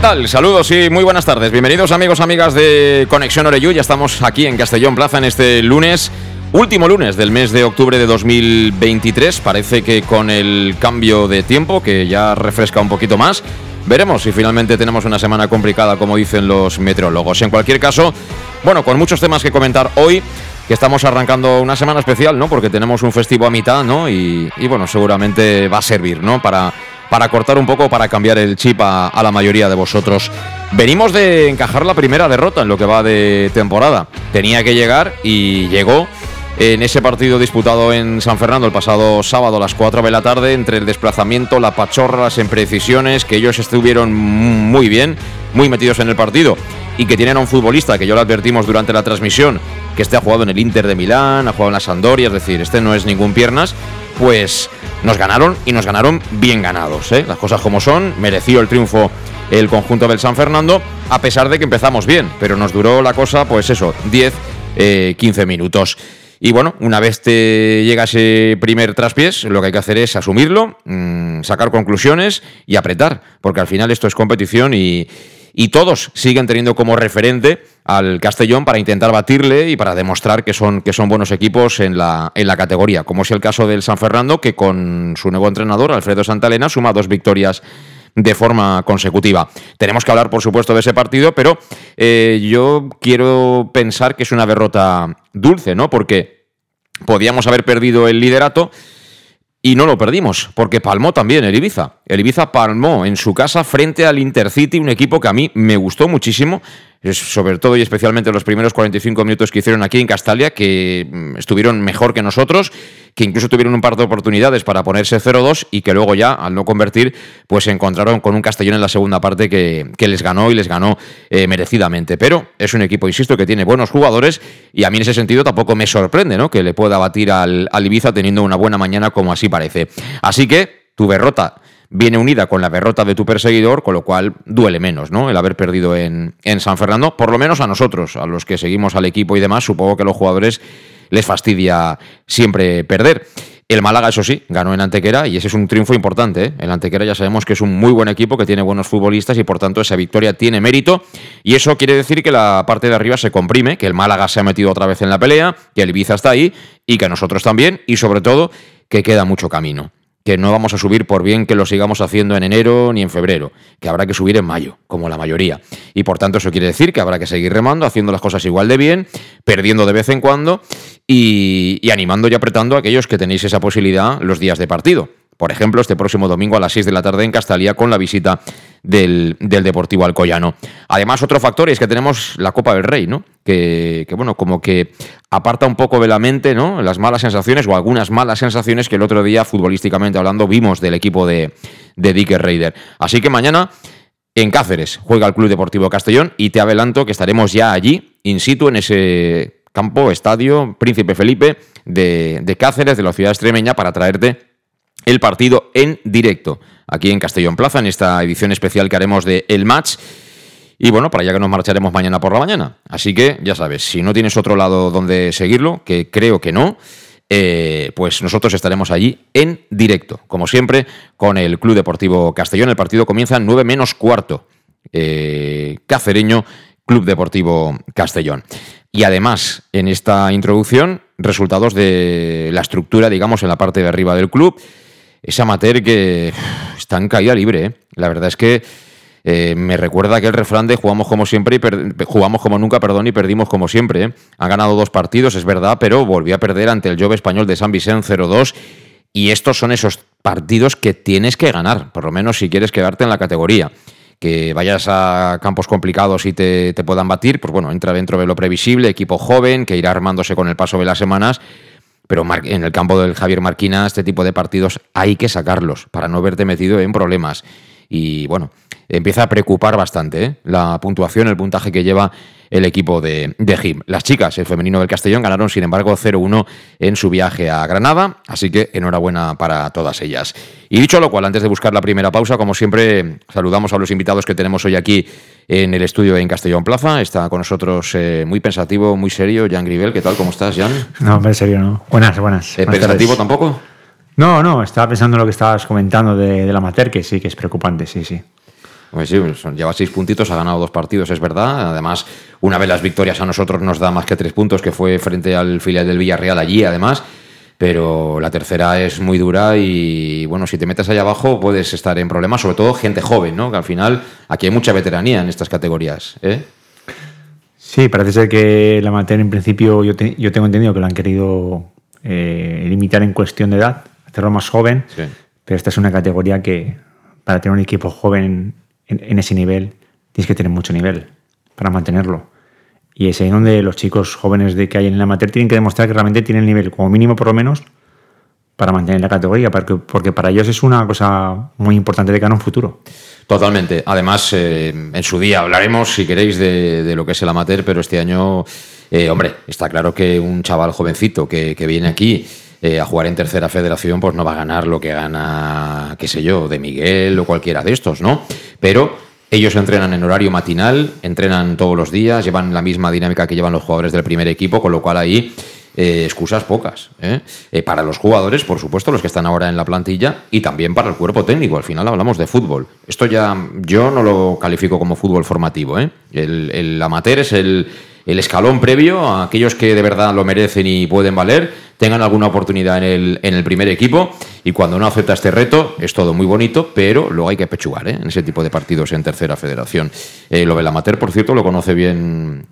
¿Qué tal? Saludos y muy buenas tardes. Bienvenidos amigos, amigas de Conexión Oreyú. Ya estamos aquí en Castellón Plaza en este lunes, último lunes del mes de octubre de 2023. Parece que con el cambio de tiempo, que ya refresca un poquito más, veremos si finalmente tenemos una semana complicada, como dicen los meteorólogos. En cualquier caso, bueno, con muchos temas que comentar hoy que estamos arrancando una semana especial, ¿no? Porque tenemos un festivo a mitad, ¿no? Y, y bueno, seguramente va a servir, ¿no? Para para cortar un poco, para cambiar el chip a, la mayoría de vosotros. Venimos de encajar la primera derrota en lo que va de temporada. Tenía que llegar y llegó en ese partido disputado en San Fernando el pasado sábado a las 4 de la tarde, entre el desplazamiento, la pachorra, las imprecisiones, que ellos estuvieron muy bien, muy metidos en el partido y que tienen a un futbolista que yo lo advertimos durante la transmisión, que este ha jugado en el Inter de Milán, ha jugado en la Sandoria, es decir, este no es ningún piernas, pues nos ganaron y nos ganaron bien ganados. ¿eh? Las cosas como son, mereció el triunfo el conjunto del San Fernando, a pesar de que empezamos bien, pero nos duró la cosa, pues eso, 10, 15 eh, minutos. Y bueno, una vez te llega ese primer traspiés, lo que hay que hacer es asumirlo, mm, sacar conclusiones y apretar, porque al final esto es competición y, y todos siguen teniendo como referente al Castellón para intentar batirle y para demostrar que son, que son buenos equipos en la, en la categoría, como es el caso del San Fernando, que con su nuevo entrenador, Alfredo Santalena, suma dos victorias de forma consecutiva. Tenemos que hablar, por supuesto, de ese partido, pero eh, yo quiero pensar que es una derrota dulce, ¿no? Porque podíamos haber perdido el liderato y no lo perdimos, porque palmó también el Ibiza. El Ibiza palmó en su casa frente al Intercity, un equipo que a mí me gustó muchísimo sobre todo y especialmente los primeros 45 minutos que hicieron aquí en Castalia, que mm, estuvieron mejor que nosotros, que incluso tuvieron un par de oportunidades para ponerse 0-2 y que luego ya, al no convertir, pues se encontraron con un Castellón en la segunda parte que, les ganó y les ganó eh, merecidamente. Pero es un equipo, insisto, que tiene buenos jugadores y a mí en ese sentido tampoco me sorprende ¿no? que le pueda batir al, al Ibiza teniendo una buena mañana como así parece. Así que tu derrota viene unida con la derrota de tu perseguidor, con lo cual duele menos, ¿no? El haber perdido en, en San Fernando, por lo menos a nosotros, a los que seguimos al equipo y demás, supongo que a los jugadores les fastidia siempre perder. El Málaga, eso sí, ganó en Antequera y ese es un triunfo importante. ¿eh? El Antequera ya sabemos que es un muy buen equipo, que tiene buenos futbolistas y por tanto esa victoria tiene mérito. Y eso quiere decir que la parte de arriba se comprime, que el Málaga se ha metido otra vez en la pelea, que el Ibiza está ahí y que nosotros también y sobre todo que queda mucho camino que no vamos a subir por bien que lo sigamos haciendo en enero ni en febrero, que habrá que subir en mayo, como la mayoría. Y por tanto eso quiere decir que habrá que seguir remando, haciendo las cosas igual de bien, perdiendo de vez en cuando y, animando y apretando a aquellos que tenéis esa posibilidad los días de partido. Por ejemplo, este próximo domingo a las 6 de la tarde en Castalía con la visita del, Deportivo Alcoyano. Además, otro factor es que tenemos la Copa del Rey, ¿no? Que, bueno, como que aparta un poco de la mente, ¿no? Las malas sensaciones o algunas malas sensaciones que el otro día, futbolísticamente hablando, vimos del equipo de, de Raider. Así que mañana en Cáceres juega el Club Deportivo Castellón y te adelanto que estaremos ya allí, in situ, en ese campo, estadio Príncipe Felipe de, de Cáceres, de la ciudad extremeña, para traerte el partido en directo aquí en Castellón Plaza, en esta edición especial que haremos de El Match. Y bueno, para allá que nos marcharemos mañana por la mañana. Así que ya sabes, si no tienes otro lado donde seguirlo, que creo que no, eh, pues nosotros estaremos allí en directo, como siempre, con el Club Deportivo Castellón. El partido comienza en 9 menos cuarto. Eh, cacereño, Club Deportivo Castellón. Y además, en esta introducción, resultados de la estructura, digamos, en la parte de arriba del club. Esa amateur que está en caída libre, ¿eh? La verdad es que eh, me recuerda aquel refrán de jugamos como siempre y jugamos como nunca, perdón, y perdimos como siempre. ¿eh? Han ganado dos partidos, es verdad, pero volvió a perder ante el Jove español de San Vicente 0-2. Y estos son esos partidos que tienes que ganar, por lo menos si quieres quedarte en la categoría. Que vayas a campos complicados y te, te puedan batir, pues bueno, entra dentro de lo previsible, equipo joven que irá armándose con el paso de las semanas pero en el campo del Javier Marquina este tipo de partidos hay que sacarlos para no verte metido en problemas. Y bueno, empieza a preocupar bastante ¿eh? la puntuación, el puntaje que lleva el equipo de, de Jim. Las chicas, el femenino del Castellón, ganaron sin embargo 0-1 en su viaje a Granada, así que enhorabuena para todas ellas. Y dicho lo cual, antes de buscar la primera pausa, como siempre, saludamos a los invitados que tenemos hoy aquí en el estudio en Castellón Plaza. Está con nosotros eh, muy pensativo, muy serio, Jan Gribel. ¿Qué tal? ¿Cómo estás, Jan? No, en serio, no. Buenas, buenas. Eh, ¿Pensativo tampoco? No, no, estaba pensando en lo que estabas comentando de, de la Mater, que sí, que es preocupante, sí, sí. Pues sí, lleva seis puntitos, ha ganado dos partidos, es verdad. Además, una vez las victorias a nosotros nos da más que tres puntos, que fue frente al filial del Villarreal allí, además. Pero la tercera es muy dura y, bueno, si te metes ahí abajo puedes estar en problemas, sobre todo gente joven, ¿no? Que al final aquí hay mucha veteranía en estas categorías, ¿eh? Sí, parece ser que la materia en principio yo, yo tengo entendido que lo han querido eh, limitar en cuestión de edad, hacerlo más joven, pero esta es una categoría que para tener un equipo joven en, ese nivel, tienes que tener mucho nivel para mantenerlo. Y es ahí donde los chicos jóvenes de que hay en la amateur tienen que demostrar que realmente tienen nivel, como mínimo por lo menos, para mantener la categoría, porque, porque para ellos es una cosa muy importante de cara a un futuro. Totalmente. Además, eh, en su día hablaremos, si queréis, de, lo que es el amateur, pero este año, eh, hombre, está claro que un chaval jovencito que, que viene aquí eh, a jugar en tercera federación, pues no va a ganar lo que gana, qué sé yo, de Miguel o cualquiera de estos, ¿no? Pero ellos entrenan en horario matinal, entrenan todos los días, llevan la misma dinámica que llevan los jugadores del primer equipo, con lo cual ahí eh, excusas pocas. ¿eh? para los jugadores, por supuesto, los que están ahora en la plantilla, y también para el cuerpo técnico. Al final hablamos de fútbol. Esto ya yo no lo califico como fútbol formativo. El, el amateur es el, el escalón previo a aquellos que de verdad lo merecen y pueden valer tengan alguna oportunidad en el, en el primer equipo y cuando no acepta este reto es todo muy bonito, pero luego hay que pechugar ¿eh? en ese tipo de partidos en tercera federación. Eh, lo del amateur, por cierto, lo conoce bien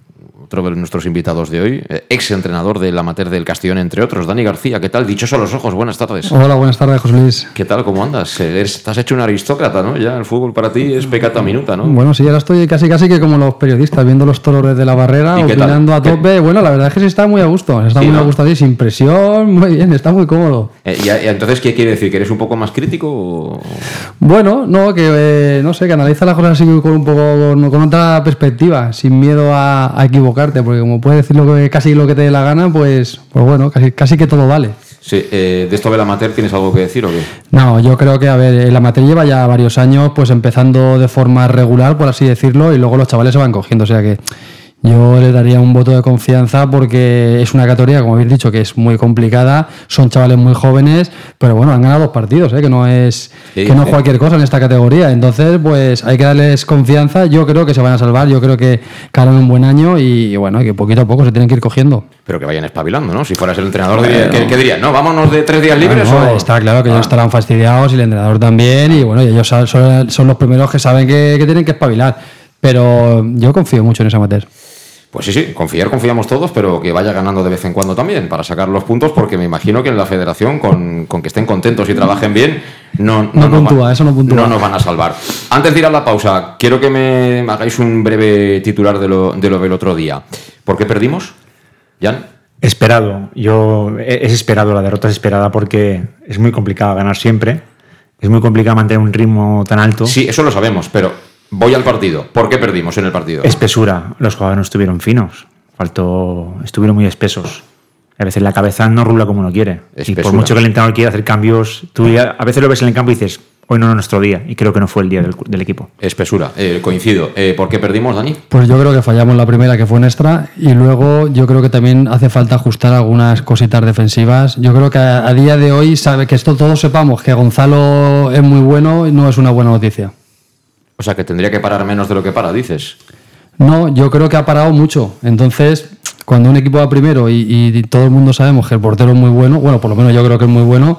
otro de nuestros invitados de hoy, eh, ex entrenador del amateur del Castellón, entre otros, Dani García. ¿Qué tal? Dichoso a los ojos, buenas tardes. Hola, buenas tardes, José Luis. ¿Qué tal? ¿Cómo andas? Estás hecho un aristócrata, ¿no? Ya el fútbol para ti es pecata minuta, ¿no? Bueno, sí, ahora estoy casi casi que como los periodistas, viendo los toros desde la barrera, opinando a tope. Bueno, la verdad es que sí está muy a gusto, está muy a gusto así, sin presión, muy bien, está muy cómodo. Eh, ¿Y, entonces qué quiere decir? ¿Que eres un poco más crítico? Bueno, no, que eh, no sé, que analiza las cosas así con un poco con, otra perspectiva, sin miedo a, a equivocarte, porque como puede decir lo que, casi lo que te dé la gana, pues, pues bueno, casi, casi que todo vale. Sí, eh, ¿de esto del amateur tienes algo que decir o qué? No, yo creo que, a ver, el amateur lleva ya varios años pues empezando de forma regular, por así decirlo, y luego los chavales se van cogiendo, o sea que yo le daría un voto de confianza porque es una categoría, como habéis dicho, que es muy complicada. Son chavales muy jóvenes, pero bueno, han ganado dos partidos, ¿eh? que no es que no cualquier cosa en esta categoría. Entonces, pues hay que darles confianza. Yo creo que se van a salvar. Yo creo que harán un buen año y, bueno, que poquito a poco se tienen que ir cogiendo. Pero que vayan espabilando, ¿no? Si fueras el entrenador, ¿qué, dirías? No, vámonos de tres días libres. o... Está claro que ellos ah. estarán fastidiados y el entrenador también. Y bueno, ellos son, los primeros que saben que, que tienen que espabilar. Pero yo confío mucho en esa materia. Pues sí, sí, confiar confiamos todos, pero que vaya ganando de vez en cuando también para sacar los puntos, porque me imagino que en la federación, con, que estén contentos y trabajen bien, no, no, puntúa, eso no, puntúa. no nos van a salvar. Antes de ir a la pausa, quiero que me hagáis un breve titular de lo, de lo del otro día. ¿Por qué perdimos, Jan? Esperado. Yo es esperado, la derrota es esperada porque es muy complicado ganar siempre. Es muy complicado mantener un ritmo tan alto. Sí, eso lo sabemos, pero Voy al partido. ¿Por qué perdimos en el partido? Espesura. Los jugadores no estuvieron finos. Faltó, estuvieron muy espesos. A veces la cabeza no rula como uno quiere. Y por mucho que el entrenador quiera hacer cambios, tú a veces lo ves en el campo y dices, hoy no es nuestro día. Y creo que no fue el día del, equipo. Espesura, eh, coincido. Eh, ¿Por qué perdimos, Dani? Pues yo creo que fallamos la primera, que fue nuestra. Y luego yo creo que también hace falta ajustar algunas cositas defensivas. Yo creo que a, a día de hoy, sabe que esto todos sepamos que Gonzalo es muy bueno, y no es una buena noticia. O sea, que tendría que parar menos de lo que para, dices. No, yo creo que ha parado mucho. Entonces, cuando un equipo va primero y, todo el mundo sabemos que el portero es muy bueno, bueno, por lo menos yo creo que es muy bueno,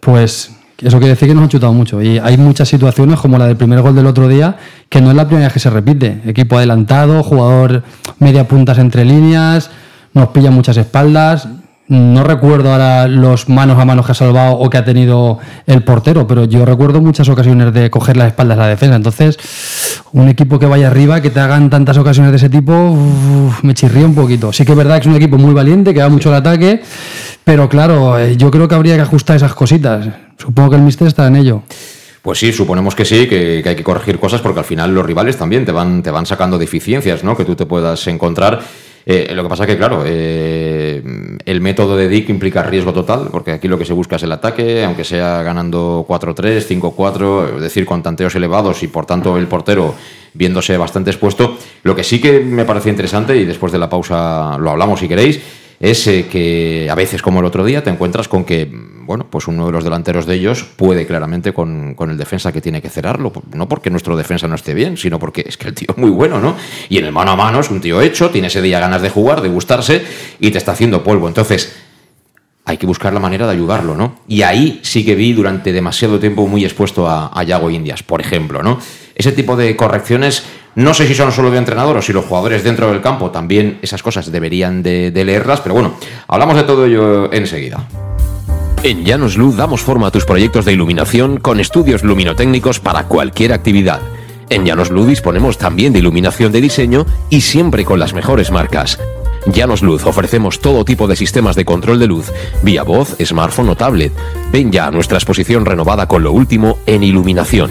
pues Eso quiere decir que nos han chutado mucho. Y hay muchas situaciones, como la del primer gol del otro día, que no es la primera vez que se repite. Equipo adelantado, jugador media puntas entre líneas, nos pilla muchas espaldas. No recuerdo ahora los manos a manos que ha salvado o que ha tenido el portero, pero yo recuerdo muchas ocasiones de coger las espaldas a la defensa. Entonces, un equipo que vaya arriba, que te hagan tantas ocasiones de ese tipo, me chirría un poquito. Sí que es verdad que es un equipo muy valiente, que va mucho al ataque, pero claro, eh, yo creo que habría que ajustar esas cositas. Supongo que el mister está en ello. Pues sí, suponemos que sí, que, hay que corregir cosas porque al final los rivales también te van, te van sacando deficiencias, ¿no? Que tú te puedas encontrar. Eh, lo que pasa que, claro, eh, el método de Dick implica riesgo total, porque aquí lo que se busca es el ataque, aunque sea ganando 4-3, 5-4, es decir, con tanteos elevados y por tanto el portero viéndose bastante expuesto. Lo que sí que me parece interesante, y después de la pausa lo hablamos si queréis, es eh, que a veces, como el otro día, te encuentras con que, bueno, pues uno de los delanteros de ellos puede claramente con, el defensa que tiene que cerrarlo. No porque nuestro defensa no esté bien, sino porque es que el tío es muy bueno, ¿no? Y en el mano a mano es un tío hecho, tiene ese día ganas de jugar, de gustarse y te está haciendo polvo. Entonces, hay que buscar la manera de ayudarlo, ¿no? Y ahí sí que vi durante demasiado tiempo muy expuesto a, a Yago Indias, por ejemplo, ¿no? Ese tipo de correcciones no sé si son solo de entrenador o si los jugadores dentro del campo también esas cosas deberían de, leerlas, pero bueno, hablamos de todo ello enseguida. En Llanos Luz damos forma a tus proyectos de iluminación con estudios luminotécnicos para cualquier actividad. En Llanos Luz disponemos también de iluminación de diseño y siempre con las mejores marcas. Llanos Luz ofrecemos todo tipo de sistemas de control de luz, vía voz, smartphone o tablet. Ven ya a nuestra exposición renovada con lo último en iluminación.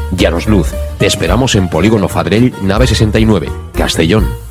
Llanos Luz, te esperamos en Polígono Fadrell, nave 69, Castellón.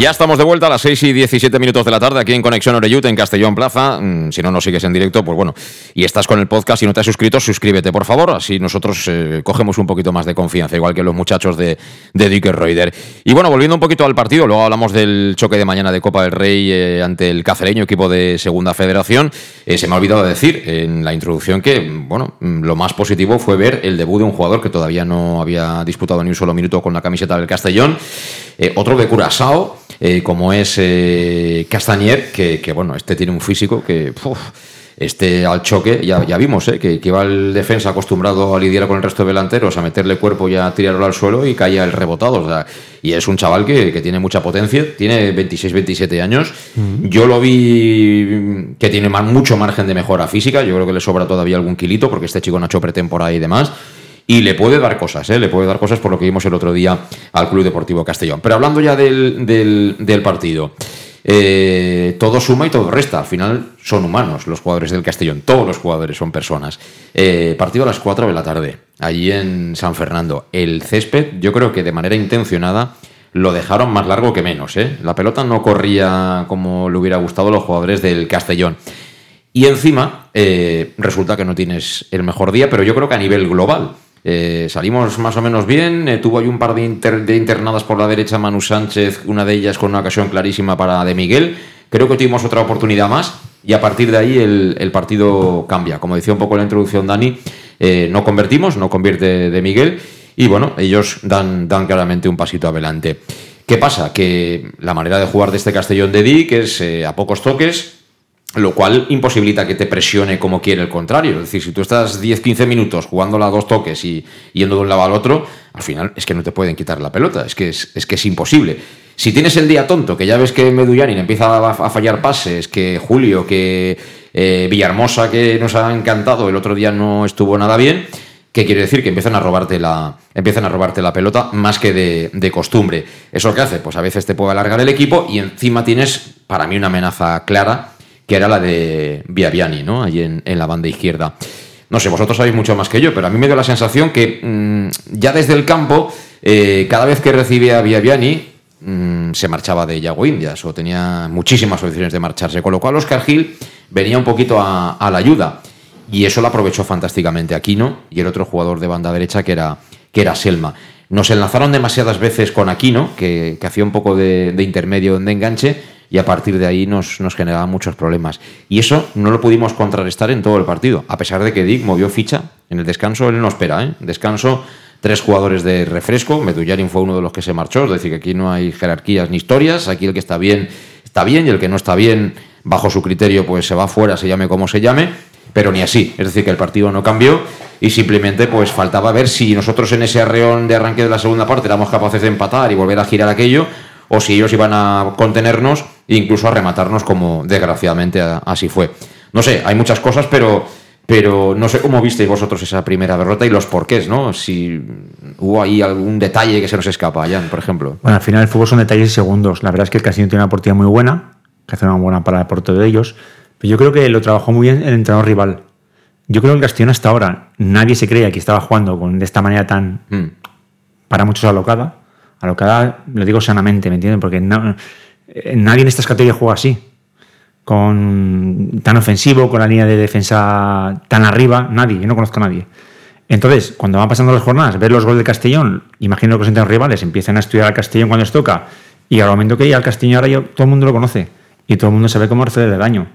Ya estamos de vuelta a las 6 y 17 minutos de la tarde aquí en Conexión Oreyut en Castellón Plaza. Mm, Si no nos sigues en directo, pues bueno, y estás con el podcast y no te has suscrito, suscríbete por favor. Así nosotros eh, cogemos un poquito más de confianza, igual que los muchachos de, de Dicker Reuter. Y bueno, volviendo un poquito al partido, luego hablamos del choque de mañana de Copa del Rey eh, ante el Cacereño, equipo de Segunda Federación. Eh, se me ha olvidado decir en la introducción que, bueno, mm, lo más positivo fue ver el debut de un jugador que todavía no había disputado ni un solo minuto con la camiseta del Castellón. Otro de Curazao, eh, como es eh, Castañer, que, que, bueno, este tiene un físico que uf, este al choque, ya, ya vimos eh, que, que iba el defensa acostumbrado a lidiar con el resto de delanteros, a meterle cuerpo y a tirarlo al suelo y caía el rebotado. o sea, y es un chaval que, que tiene mucha potencia, tiene 26-27 años. Yo lo vi que tiene mucho margen de mejora física, yo creo que le sobra todavía algún kilito porque este chico no ha hecho pretemporada y demás. Y le puede dar cosas, ¿eh? le puede dar cosas por lo que vimos el otro día al Club Deportivo Castellón. Pero hablando ya del, del- partido, eh, todo suma y todo resta. Al final son humanos los jugadores del Castellón, todos los jugadores son personas. Eh, partido a las 4 de la tarde, allí en San Fernando. El césped, yo creo que de manera intencionada lo dejaron más largo que menos. ¿eh? La pelota no corría como le hubiera gustado a los jugadores del Castellón. Y encima, eh, resulta que no tienes el mejor día, pero yo creo que a nivel global. Eh, salimos más o menos bien. eh, tuvo ahí un par de, inter- de internadas por la derecha Manu Sánchez, una de ellas con una ocasión clarísima para De Miguel. Creo que tuvimos otra oportunidad más y a partir de ahí el, partido cambia. Como decía un poco en la introducción Dani, eh, no convertimos, no convierte De Miguel y bueno, ellos dan, dan claramente un pasito adelante. ¿Qué pasa? Que la manera de jugar de este Castellón de Dick es a pocos toques, lo cual imposibilita que te presione como quiere el contrario. Es decir, si tú estás 10-15 minutos jugándola a dos toques y yendo de un lado al otro, al final es que no te pueden quitar la pelota, es que es, es que es imposible. Si tienes el día tonto, que ya ves que Medullanin empieza a, fallar pases, que Julio, que eh, Villahermosa, que nos ha encantado, el otro día no estuvo nada bien, ¿Qué quiere decir? Que empiezan a robarte la, empiezan a robarte la pelota más que de, de costumbre. ¿Eso qué hace? Pues a veces te puede alargar el equipo y encima tienes, para mí, una amenaza clara, que era la de Viaviani, ¿no? Allí en, en la banda izquierda. No sé, vosotros sabéis mucho más que yo, pero a mí me dio la sensación que mm, ya desde el campo, eh, cada vez que recibía a Viaviani, mm, se marchaba de Yago Indias o tenía muchísimas opciones de marcharse, con lo cual Oscar Gil venía un poquito a, a la ayuda. Y eso lo aprovechó fantásticamente Aquino y el otro jugador de banda derecha que era, que era Selma. Nos enlazaron demasiadas veces con Aquino, que, que hacía un poco de, de intermedio, de enganche, y a partir de ahí nos, nos generaba muchos problemas. Y eso no lo pudimos contrarrestar en todo el partido, a pesar de que Dick movió ficha. En el descanso él no espera, ¿eh? Descanso, tres jugadores de refresco. Medullarin fue uno de los que se marchó, es decir, que aquí no hay jerarquías ni historias. Aquí el que está bien, está bien, y el que no está bien, bajo su criterio, pues se va fuera, se llame como se llame pero ni así. Es decir, que el partido no cambió y simplemente pues faltaba ver si nosotros en ese arreón de arranque de la segunda parte éramos capaces de empatar y volver a girar aquello o si ellos iban a contenernos e incluso a rematarnos como desgraciadamente así fue. No sé, hay muchas cosas, pero, pero no sé cómo visteis vosotros esa primera derrota y los porqués, ¿no? Si hubo ahí algún detalle que se nos escapa, Jan, por ejemplo. Bueno, al final el fútbol son detalles y segundos. La verdad es que el Castillo tiene una partida muy buena, que hace una buena parada por todo de ellos, pero yo creo que lo trabajó muy bien el entrenador rival. Yo creo que el Castellón hasta ahora nadie se creía que estaba jugando con, de esta manera tan, mm. para muchos, alocada. Alocada, lo digo sanamente, ¿me entienden? Porque eh, nadie en estas categorías juega así. Con, tan ofensivo, con la línea de defensa tan arriba, nadie, yo no conozco a nadie. Entonces, cuando van pasando las jornadas, ver los goles de Castellón, imagino que los rivales empiezan a estudiar al Castellón cuando les toca, y al momento que ya al Castellón ahora todo el mundo lo conoce, y todo el mundo sabe cómo hacer el daño.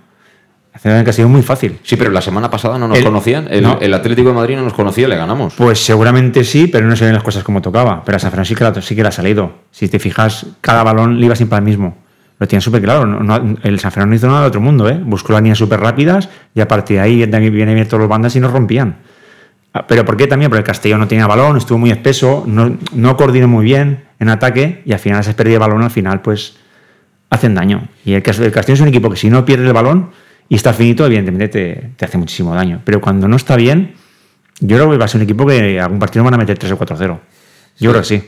Hacer el sido muy fácil. Sí, pero la semana pasada no nos conocían. El, Atlético de Madrid no nos conocía, le ganamos. Pues seguramente sí, pero no se ven las cosas como tocaba. Pero a San Francisco sí que, le ha salido. Si te fijas, cada balón le iba siempre al mismo. Lo tiene súper claro. el San Fernando no hizo nada de otro mundo, ¿eh? Buscó las líneas súper rápidas y a partir de ahí viene bien todos los bandas y nos rompían. Ah, ¿Pero por qué también? Porque el Castellón no tenía balón, estuvo muy espeso, no, no coordinó muy bien en ataque y al final se pérdida de balón al final pues hacen daño. Y el, el Castellón es un equipo que si no pierde el balón y está finito, evidentemente te, hace muchísimo daño. Pero cuando no está bien, yo creo que va a ser un equipo que algún partido van a meter 3 o 4-0. Yo creo que sí.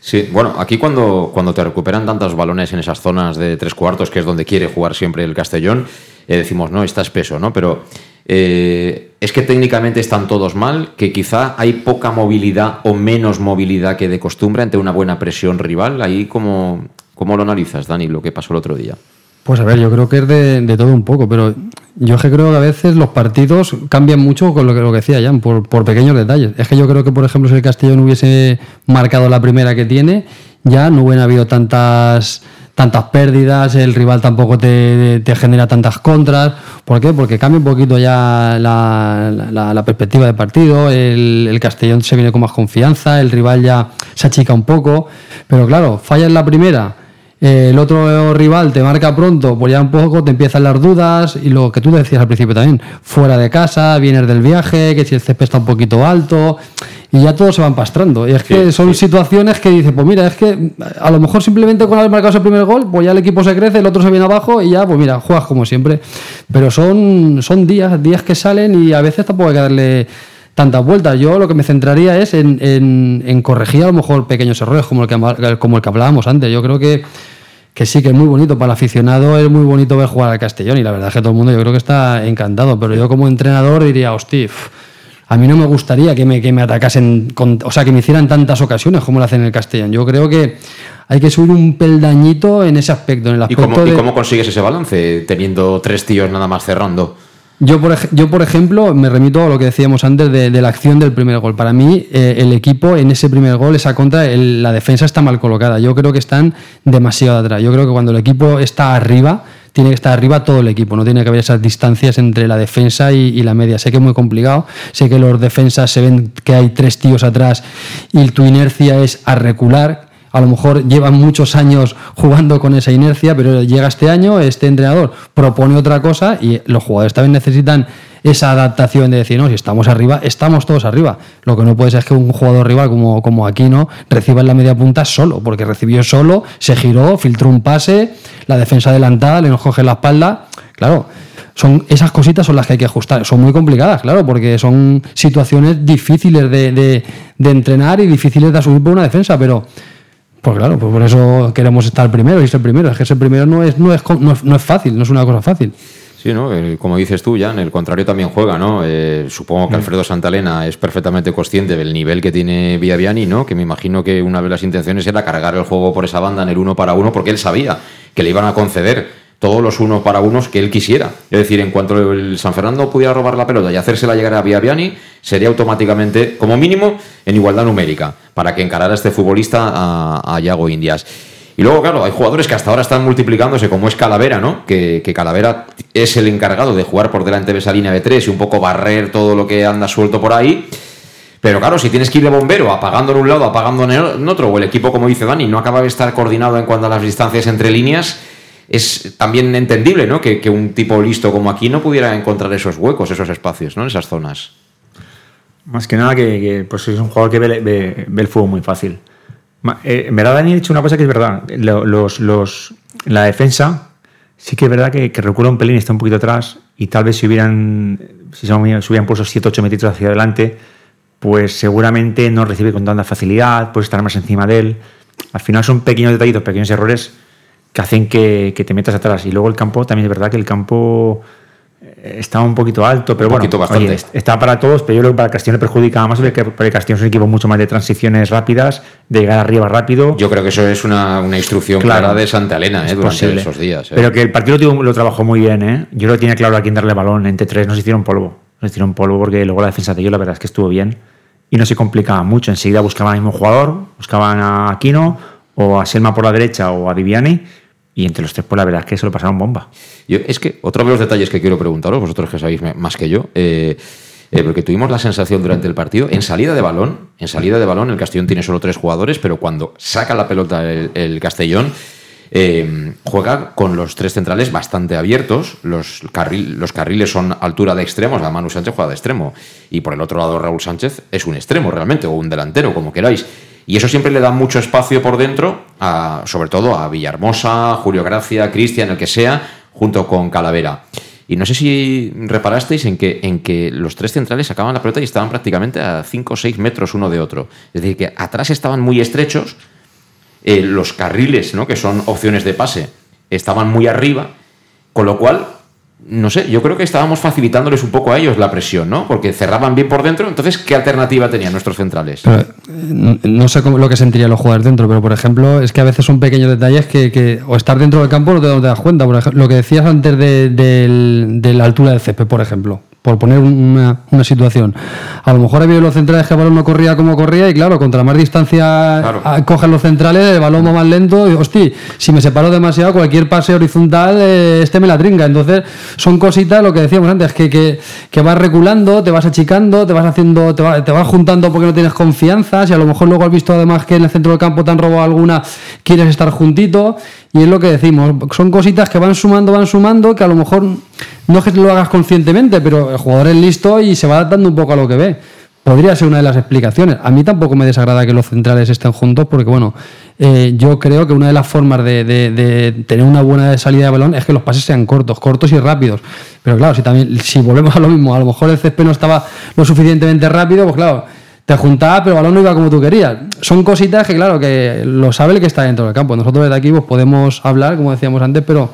Sí, bueno, aquí cuando, cuando te recuperan tantos balones en esas zonas de tres cuartos, que es donde quiere jugar siempre el Castellón, eh, decimos, no, está espeso, ¿no? Pero eh, es que técnicamente están todos mal, que quizá hay poca movilidad o menos movilidad que de costumbre ante una buena presión rival. Ahí, ¿cómo, cómo lo analizas, Dani, lo que pasó el otro día? Pues a ver, yo creo que es de, todo un poco, pero yo que creo que a veces los partidos cambian mucho con lo que, lo que decía Jan, por, por pequeños detalles. Es que yo creo que, por ejemplo, si el Castillo no hubiese marcado la primera que tiene, ya no hubieran habido tantas tantas pérdidas, el rival tampoco te, genera tantas contras. ¿Por qué? Porque cambia un poquito ya la, perspectiva de partido, el, el, Castellón se viene con más confianza, el rival ya se achica un poco, pero claro, falla en la primera el otro rival te marca pronto, pues ya un poco te empiezan las dudas y lo que tú decías al principio también, fuera de casa, vienes del viaje, que si el césped está un poquito alto y ya todo se va empastrando. Y es que son situaciones que dices, pues mira, es que a lo mejor simplemente con haber marcado el primer gol, pues ya el equipo se crece, el otro se viene abajo y ya, pues mira, juegas como siempre. Pero son, son días, días que salen y a veces tampoco hay que darle tantas vueltas. Yo lo que me centraría es en, en, corregir a lo mejor pequeños errores como el que, como el que hablábamos antes. Yo creo que que sí que es muy bonito para el aficionado, es muy bonito ver jugar al Castellón y la verdad es que todo el mundo yo creo que está encantado, pero yo como entrenador diría, hostia, a mí no me gustaría que me, que me atacasen, o sea, que me hicieran tantas ocasiones como lo hacen en el Castellón. Yo creo que hay que subir un peldañito en ese aspecto. En el aspecto ¿Y, cómo, ¿Y cómo consigues ese balance teniendo tres tíos nada más cerrando? Yo por, yo, por ejemplo, me remito a lo que decíamos antes de, la acción del primer gol. Para mí, eh, el equipo en ese primer gol, esa contra, la defensa está mal colocada. Yo creo que están demasiado atrás. Yo creo que cuando el equipo está arriba, tiene que estar arriba todo el equipo. No tiene que haber esas distancias entre la defensa y, la media. Sé que es muy complicado. Sé que los defensas se ven que hay tres tíos atrás y tu inercia es a recular a lo mejor llevan muchos años jugando con esa inercia, pero llega este año, este entrenador propone otra cosa y los jugadores también necesitan esa adaptación de decir, no, si estamos arriba, estamos todos arriba. Lo que no puede ser es que un jugador rival como, como Aquino reciba en la media punta solo, porque recibió solo, se giró, filtró un pase, la defensa adelantada, le nos coge la espalda. Claro, son esas cositas son las que hay que ajustar. Son muy complicadas, claro, porque son situaciones difíciles de, de, de entrenar y difíciles de asumir por una defensa, pero pues claro, pues por eso queremos estar primero y ser primero. Es que ser primero no es, no es, no es, fácil, no es una cosa fácil. Sí, ¿no? como dices tú, Jan, el contrario también juega, ¿no? Eh, supongo que mm. Alfredo Santalena es perfectamente consciente del nivel que tiene Viaviani, ¿no? Que me imagino que una de las intenciones era cargar el juego por esa banda en el uno para uno, porque él sabía que le iban a conceder todos los unos para unos que él quisiera. Es decir, en cuanto el San Fernando pudiera robar la pelota y hacérsela llegar a Viaviani, sería automáticamente, como mínimo, en igualdad numérica, para que encarara este futbolista a, Yago Indias. Y luego, claro, hay jugadores que hasta ahora están multiplicándose, como es Calavera, ¿no? Que, Calavera es el encargado de jugar por delante de esa línea de tres y un poco barrer todo lo que anda suelto por ahí. Pero claro, si tienes que ir de bombero, apagando en un lado, apagando en otro, o el equipo, como dice Dani, no acaba de estar coordinado en cuanto a las distancias entre líneas, es también entendible ¿no? que, un tipo listo como aquí no pudiera encontrar esos huecos, esos espacios, ¿no? esas zonas. Más que nada que, pues es un jugador que ve, el fútbol muy fácil. Eh, en verdad, Dani ha dicho una cosa que es verdad. Los, los, la defensa sí que es verdad que, que recula un pelín, está un poquito atrás y tal vez si hubieran, si se hubieran puesto 7-8 metros hacia adelante, pues seguramente no recibe con tanta facilidad, puede estar más encima de él. Al final son pequeños detallitos, pequeños errores que hacen que te metas atrás. Y luego el campo, también es verdad que el campo estaba un poquito alto, pero bueno, está para todos, pero yo creo que para Castellón le perjudica más porque, Castellón es un equipo mucho más de transiciones rápidas, de llegar arriba rápido. Yo creo que eso es una, instrucción clara de Santa Elena eh, durante esos días. Eh. Pero que el partido lo, trabajó muy bien, ¿eh? Yo lo tenía claro a quién darle balón, entre tres nos hicieron polvo, nos hicieron polvo porque luego la defensa de ellos la verdad es que estuvo bien y no se complicaba mucho, enseguida buscaban al mismo jugador, buscaban a Aquino o a Selma por la derecha o a Viviani y entre los tres, pues la verdad es que se lo pasaron bomba. Yo, es que otro de los detalles que quiero preguntaros, vosotros que sabéis más que yo, eh, eh, porque tuvimos la sensación durante el partido, en salida de balón, en salida de balón, el Castellón tiene solo tres jugadores, pero cuando saca la pelota el, Castellón, eh, juega con los tres centrales bastante abiertos. Los, carriles son altura de extremos. La Manu Sánchez juega de extremo. Y por el otro lado, Raúl Sánchez es un extremo realmente, o un delantero, como queráis. Y eso siempre le da mucho espacio por dentro, a, sobre todo a Villahermosa, Julio Gracia, Cristian, el que sea, junto con Calavera. Y no sé si reparasteis en que, en que los tres centrales sacaban la pelota y estaban prácticamente a 5 o 6 metros uno de otro. Es decir, que atrás estaban muy estrechos, eh, los carriles, ¿no? que son opciones de pase, estaban muy arriba, con lo cual no sé, yo creo que estábamos facilitándoles un poco a ellos la presión, ¿no? Porque cerraban bien por dentro. Entonces, ¿qué alternativa tenían nuestros centrales? no sé lo que sentirían los jugadores dentro, pero por ejemplo, es que a veces son pequeños detalles que, o estar dentro del campo no te, das cuenta. Por ejemplo, lo que decías antes de, de la altura del césped, por ejemplo por poner una, una, situación. A lo mejor había los centrales que el balón no corría como corría y claro, contra más distancia cogen los centrales, el balón va más lento y hostia, si me separo demasiado, cualquier pase horizontal, eh, este me la trinca. Entonces, son cositas, lo que decíamos antes, que, que, que vas reculando, te vas achicando, te vas haciendo, te, te, vas juntando porque no tienes confianza, si a lo mejor luego has visto además que en el centro del campo te han robado alguna, quieres estar juntito y es lo que decimos, son cositas que van sumando, van sumando, que a lo mejor no es que lo hagas conscientemente, pero el jugador es listo y se va adaptando un poco a lo que ve. Podría ser una de las explicaciones. A mí tampoco me desagrada que los centrales estén juntos porque, bueno, eh, yo creo que una de las formas de, tener una buena salida de balón es que los pases sean cortos, cortos y rápidos. Pero claro, si también si volvemos a lo mismo, a lo mejor el césped no estaba lo suficientemente rápido, pues claro, te juntaba, pero el balón no iba como tú querías. Son cositas que, claro, que lo sabe el que está dentro del campo. Nosotros desde aquí pues, podemos hablar, como decíamos antes, pero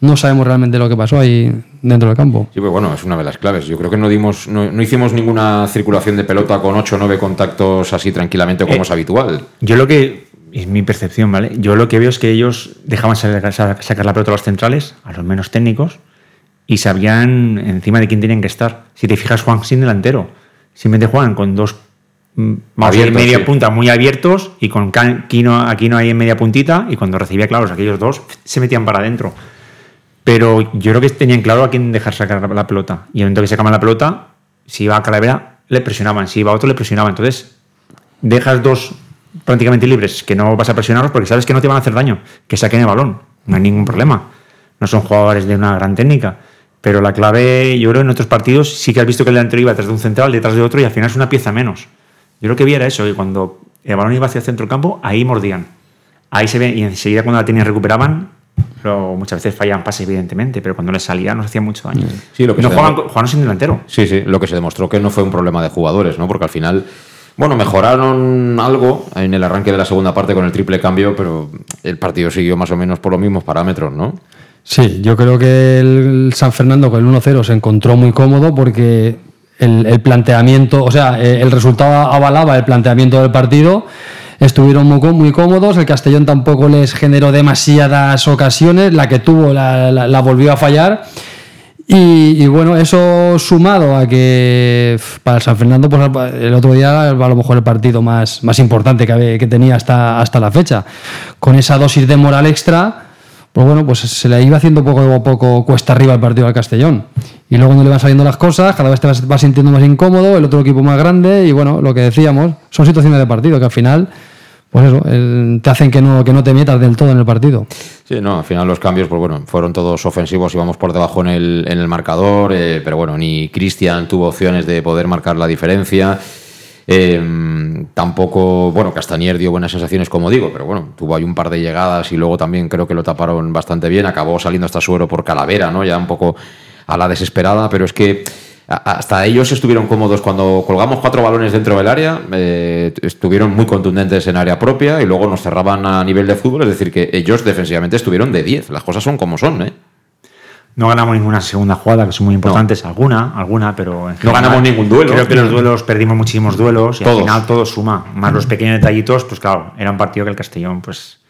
no sabemos realmente lo que pasó ahí dentro del campo. Sí, pues bueno, es una de las claves. Yo creo que no dimos, no, hicimos ninguna circulación de pelota con 8 o 9 contactos así tranquilamente como eh, es habitual. Yo lo que, es mi percepción, ¿vale? Yo lo que veo es que ellos dejaban sacar, sacar la pelota a los centrales, a los menos técnicos, y sabían encima de quién tenían que estar. Si te fijas, Juan sin delantero. Simplemente juegan con dos más en media punta muy abiertos y con Aquino, aquí no hay en media puntita y cuando recibía claros aquellos dos se metían para adentro. Pero yo creo que tenían claro a quién dejar sacar la pelota. Y en el momento que sacaban la pelota, si iba a Calavera, le presionaban. Si iba a otro, le presionaban. Entonces, dejas dos prácticamente libres que no vas a presionarlos porque sabes que no te van a hacer daño. Que saquen el balón. No hay ningún problema. No son jugadores de una gran técnica. Pero la clave, yo creo, en otros partidos sí que has visto que el delantero iba detrás de un central, detrás de otro y al final es una pieza menos. Yo lo que vi era eso, que cuando el balón iba hacia el centro del campo, ahí mordían. Ahí se ve, y enseguida cuando la tenían recuperaban, pero muchas veces fallaban pases, evidentemente, pero cuando les salía nos hacía mucho daño. Sí, lo que no jugaban, sin delantero. Sí, sí, lo que se demostró que no fue un problema de jugadores, ¿no? Porque al final, bueno, mejoraron algo en el arranque de la segunda parte con el triple cambio, pero el partido siguió más o menos por los mismos parámetros, ¿no? Sí, yo creo que el San Fernando con el 1-0 se encontró muy cómodo porque el, planteamiento, o sea, eh, el resultado avalaba el planteamiento del partido. Estuvieron muy, cómodos, el Castellón tampoco les generó demasiadas ocasiones, la que tuvo la, volvió a fallar. Y, bueno, eso sumado a que para San Fernando, pues el otro día a lo mejor el partido más, más importante que, que tenía hasta, hasta la fecha. Con esa dosis de moral extra, pues bueno, pues se le iba haciendo poco a poco cuesta arriba el partido al Castellón. Y luego cuando le van saliendo las cosas, cada vez te vas, sintiendo más incómodo, el otro equipo más grande, y bueno, lo que decíamos, son situaciones de partido que al final, pues eso, te hacen que no, que no te metas del todo en el partido. Sí, no, al final los cambios, pues bueno, fueron todos ofensivos, íbamos por debajo en el, en el marcador, eh, pero bueno, ni Cristian tuvo opciones de poder marcar la diferencia. Eh, tampoco, bueno, Castañer dio buenas sensaciones, como digo, pero bueno, tuvo ahí un par de llegadas y luego también creo que lo taparon bastante bien. Acabó saliendo hasta suero por Calavera, ¿no? Ya un poco a la desesperada, pero es que hasta ellos estuvieron cómodos cuando colgamos cuatro balones dentro del área, eh, estuvieron muy contundentes en área propia y luego nos cerraban a nivel de fútbol, es decir, que ellos defensivamente estuvieron de 10. Las cosas son como son, ¿eh? No ganamos ninguna segunda jugada, que son muy importantes, alguna, alguna, pero no ganamos ningún duelo. Creo que los duelos perdimos muchísimos duelos y al final todo suma. Más los pequeños detallitos, pues claro, era un partido que el Castellón, pues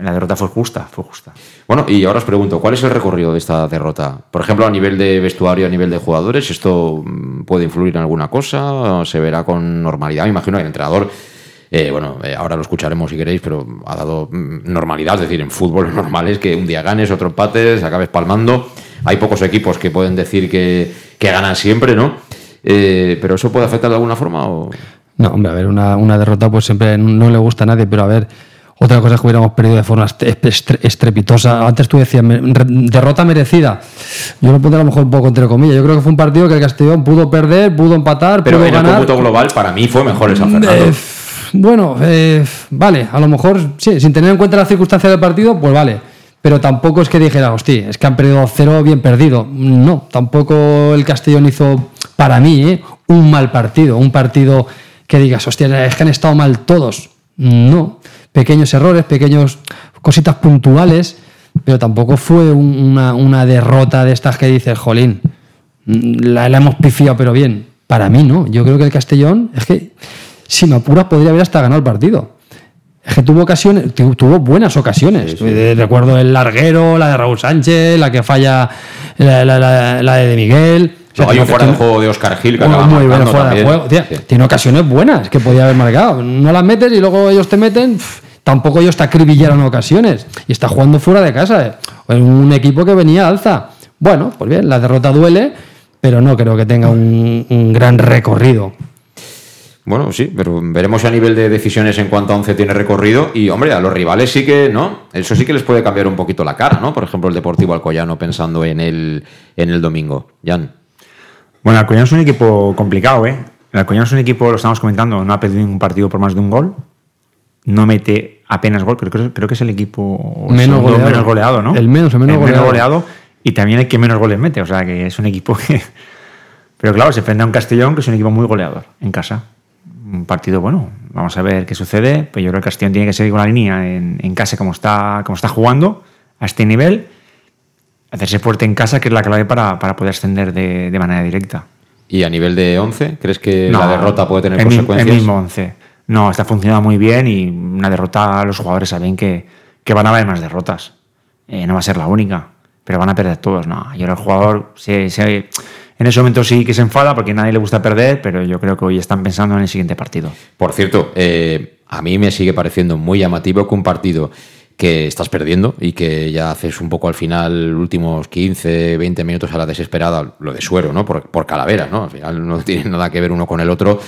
la derrota fue justa, fue justa. Bueno, y ahora os pregunto, ¿cuál es el recorrido de esta derrota? Por ejemplo, a nivel de vestuario, a nivel de jugadores, ¿esto mm, puede influir en alguna cosa? ¿Se verá con normalidad? Me imagino que el entrenador, eh, bueno, eh, ahora lo escucharemos si queréis, pero ha dado mm, normalidad, es decir, en fútbol normal es que un día ganes, otro empates, acabes palmando. Hay pocos equipos que pueden decir que, ganan siempre, ¿no? Eh, ¿Pero eso puede afectar de alguna forma? O... No, hombre, a ver, una, una derrota pues siempre no le gusta a nadie, pero a ver otra cosa es que hubiéramos perdido de forma estrepitosa. Antes tú decías, derrota merecida. Yo lo pondré a lo mejor un poco entre comillas. Yo creo que fue un partido que el Castellón pudo perder, pudo empatar, pero pudo en ganar. el global para mí fue mejor el San eh, Fernando. Bueno, eh, vale, a lo mejor sí, sin tener en cuenta las circunstancias del partido, pues vale. Pero tampoco es que dijera, hostia, es que han perdido cero bien perdido. No, tampoco el Castellón hizo, para mí, eh, un mal partido. Un partido que digas, hostia, es que han estado mal todos. No pequeños errores, pequeños cositas puntuales, pero tampoco fue una, derrota de estas que dices, jolín, la, hemos pifiado, pero bien. Para mí no. Yo creo que el Castellón, es que si me apuras, podría haber hasta ganado el partido. Es que tuvo ocasiones, tuvo buenas ocasiones. Recuerdo el larguero, la de Raúl Sánchez, la que falla, la, de Miguel. hay un fuera de juego de Oscar Gil que muy bueno fuera de juego. Tiene ocasiones buenas que podía haber marcado. No las metes y luego ellos te meten tampoco ellos te acribillaron ocasiones y está jugando fuera de casa. en eh. Un equipo que venía alza. Bueno, pues bien, la derrota duele, pero no creo que tenga un, gran recorrido. Bueno, sí, pero veremos a nivel de decisiones en cuanto a 11 tiene recorrido. Y, hombre, a los rivales sí que, ¿no? Eso sí que les puede cambiar un poquito la cara, ¿no? Por ejemplo, el Deportivo Alcoyano pensando en el, en el domingo. Jan. Bueno, Alcoyano es un equipo complicado, ¿eh? El Alcoyano es un equipo, lo estamos comentando, no ha perdido ningún partido por más de un gol no mete apenas gol, creo, creo que es el equipo menos goleado, ¿no? El menos, el menos, goleado. Y también el que menos goles mete, o sea que es un equipo que... Pero claro, se enfrenta a un Castellón que es un equipo muy goleador en casa. Un partido bueno, vamos a ver qué sucede, pero yo creo que Castellón tiene que seguir con la línea en, casa como está, como está jugando, a este nivel, hacerse fuerte en casa, que es la clave para, poder ascender de, manera directa. ¿Y a nivel de 11? ¿Crees que la derrota puede tener consecuencias? El mismo 11 no, está funcionando muy bien y una derrota, los jugadores saben que, van a haber más derrotas. Eh, no va a ser la única, pero van a perder todos. No, y ahora el jugador se, en ese momento sí que se enfada porque a nadie le gusta perder, pero yo creo que hoy están pensando en el siguiente partido. Por cierto, eh, a mí me sigue pareciendo muy llamativo que un partido que estás perdiendo y que ya haces un poco al final, últimos 15, 20 minutos a la desesperada, lo de suero, ¿no? Por, por calavera, ¿no? Al final no tiene nada que ver uno con el otro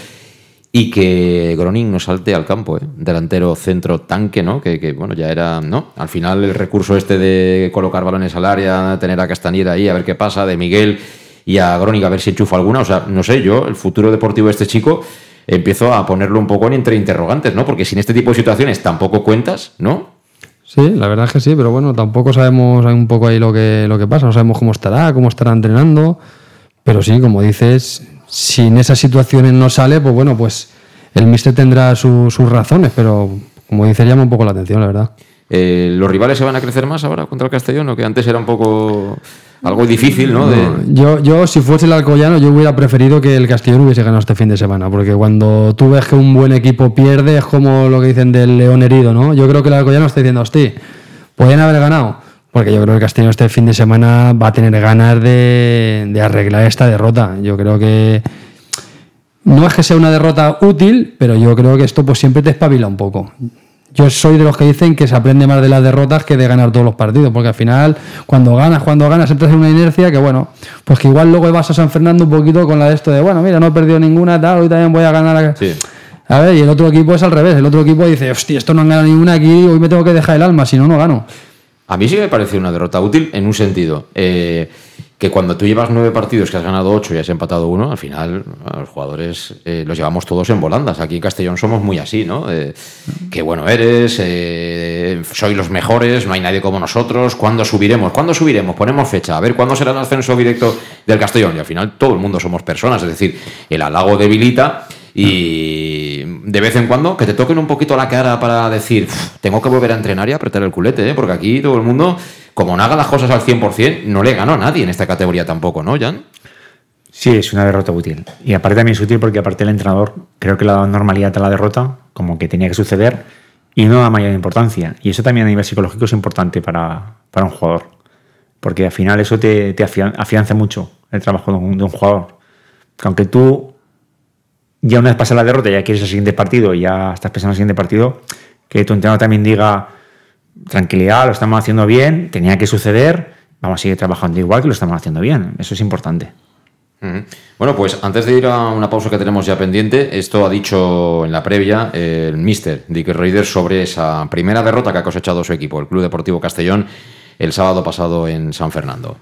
y que Groning no salte al campo, ¿eh? delantero centro tanque, ¿no? Que, bueno, ya era, ¿no? Al final el recurso este de colocar balones al área, tener a Castañeda ahí, a ver qué pasa, de Miguel y a Groning a ver si enchufa alguna, o sea, no sé, yo, el futuro deportivo de este chico empiezo a ponerlo un poco en entre interrogantes, ¿no? Porque sin este tipo de situaciones tampoco cuentas, ¿no? Sí, la verdad es que sí, pero bueno, tampoco sabemos un poco ahí lo que, lo que pasa, no sabemos cómo estará, cómo estará entrenando, pero sí, como dices, si en esas situaciones no sale, pues bueno, pues el Mister tendrá sus razones, pero como dice, llama un poco la atención, la verdad. Eh, ¿Los rivales se van a crecer más ahora contra el Castellón? Que antes era un poco algo difícil, ¿no? Yo, yo, si fuese el Alcoyano, yo hubiera preferido que el Castellón hubiese ganado este fin de semana, porque cuando tú ves que un buen equipo pierde, es como lo que dicen del león herido, ¿no? Yo creo que el Alcoyano está diciendo, hostia, podían haber ganado, porque yo creo que el Castellón este fin de semana va a tener ganas de, de arreglar esta derrota. Yo creo que no es que sea una derrota útil, pero yo creo que esto pues siempre te espabila un poco. Yo soy de los que dicen que se aprende más de las derrotas que de ganar todos los partidos, porque al final, cuando ganas, cuando ganas, entras en una inercia que, bueno, pues que igual luego vas a San Fernando un poquito con la de esto de, bueno, mira, no he perdido ninguna, tal, hoy también voy a ganar. Sí. A ver, y el otro equipo es al revés, el otro equipo dice, hostia, esto no han ganado ninguna aquí, hoy me tengo que dejar el alma, si no, no gano. A mí sí me parece una derrota útil en un sentido. Eh, que cuando tú llevas nueve partidos que has ganado ocho y has empatado uno, al final los jugadores eh, los llevamos todos en volandas. Aquí en Castellón somos muy así, ¿no? Eh, qué bueno eres, eh, soy los mejores, no hay nadie como nosotros. ¿Cuándo subiremos? ¿Cuándo subiremos? Ponemos fecha. A ver, ¿cuándo será el ascenso directo del Castellón? Y al final todo el mundo somos personas, es decir, el halago debilita y de vez en cuando que te toquen un poquito la cara para decir, tengo que volver a entrenar y apretar el culete, ¿eh? porque aquí todo el mundo, como no haga las cosas al 100%, no le ganó a nadie en esta categoría tampoco, ¿no, Jan? Sí, es una derrota útil. Y aparte también es útil porque aparte el entrenador creo que le ha dado normalidad a la derrota, como que tenía que suceder, y no da mayor importancia. Y eso también a nivel psicológico es importante para, para un jugador. Porque al final eso te, te afianza mucho el trabajo de un, de un jugador. Que aunque tú ya una vez pasa la derrota, ya quieres el siguiente partido, ya estás pensando en el siguiente partido, que tu entrenador también diga, tranquilidad, lo estamos haciendo bien, tenía que suceder, vamos a seguir trabajando igual que lo estamos haciendo bien. Eso es importante. Bueno, pues antes de ir a una pausa que tenemos ya pendiente, esto ha dicho en la previa el mister Dick Reiders sobre esa primera derrota que ha cosechado su equipo, el Club Deportivo Castellón, el sábado pasado en San Fernando.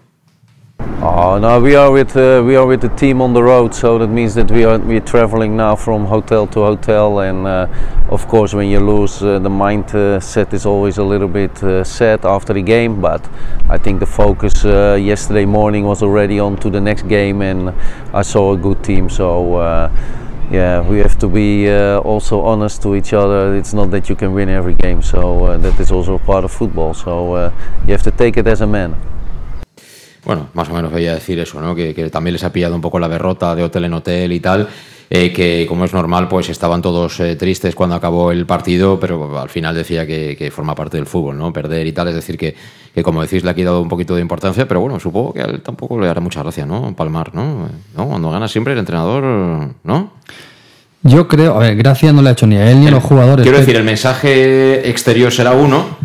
Oh no, we are with uh, we are with the team on the road, so that means that we are we are traveling now from hotel to hotel, and uh, of course when you lose, uh, the mindset is always a little bit uh, sad after the game. But I think the focus uh, yesterday morning was already on to the next game, and I saw a good team. So. Uh, yeah, we have to be also honest to each other. It's not that you can win every game, so that is also part of football. So you have to take it as a man. Bueno, más o menos veía decir eso, ¿no? Que, también les ha pillado un poco la derrota de hotel en hotel y tal. Eh, que como es normal, pues estaban todos eh, tristes cuando acabó el partido, pero al final decía que, forma parte del fútbol, ¿no? Perder y tal, es decir, que, como decís, le ha quitado un poquito de importancia, pero bueno, supongo que a él tampoco le hará mucha gracia, ¿no? Palmar, ¿no? ¿no? Cuando gana siempre el entrenador, ¿no? Yo creo, a ver, gracia no le ha hecho ni a él ni a los jugadores. Quiero decir, el mensaje exterior será uno,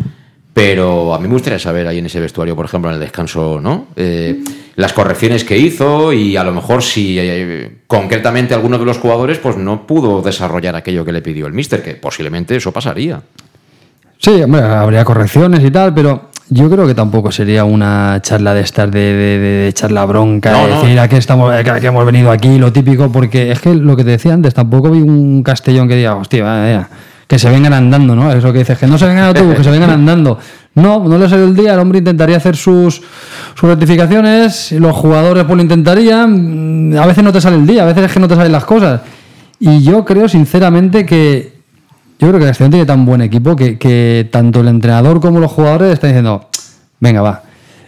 pero a mí me gustaría saber ahí en ese vestuario, por ejemplo, en el descanso, ¿no? Eh, las correcciones que hizo y a lo mejor si eh, concretamente alguno de los jugadores pues no pudo desarrollar aquello que le pidió el míster, que posiblemente eso pasaría. Sí, hombre, habría correcciones y tal, pero yo creo que tampoco sería una charla de estar de, de, echar la bronca, de decir a qué estamos, que hemos venido aquí, lo típico, porque es que lo que te decía antes, tampoco vi un Castellón que diga, hostia, vaya, que se vengan andando, ¿no? Eso que dices, que no se vengan autobús, que se vengan andando. No, no le salió el día, el hombre intentaría hacer sus, sus rectificaciones, los jugadores pues lo intentarían, a veces no te sale el día, a veces es que no te salen las cosas. Y yo creo sinceramente que, yo creo que el Castellón tiene tan buen equipo que, que tanto el entrenador como los jugadores están diciendo, venga, va,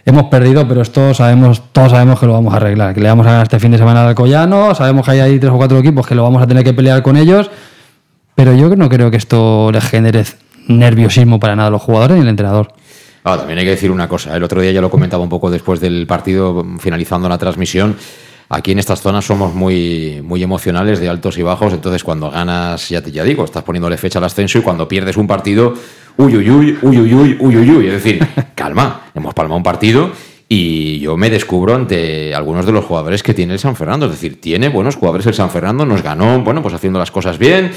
hemos perdido, pero esto sabemos, todos sabemos que lo vamos a arreglar, que le vamos a ganar este fin de semana al Collano, sabemos que hay ahí tres o cuatro equipos que lo vamos a tener que pelear con ellos pero yo no creo que esto le genere nerviosismo para nada a los jugadores ni al entrenador. Ah, también hay que decir una cosa. El otro día ya lo comentaba un poco después del partido, finalizando la transmisión. Aquí en estas zonas somos muy, muy emocionales, de altos y bajos. Entonces, cuando ganas, ya te ya digo, estás poniéndole fecha al ascenso y cuando pierdes un partido, uy, uy, uy, uy, uy, uy, uy, uy. Es decir, calma, hemos palmado un partido y yo me descubro ante algunos de los jugadores que tiene el San Fernando. Es decir, tiene buenos jugadores el San Fernando, nos ganó, bueno, pues haciendo las cosas bien.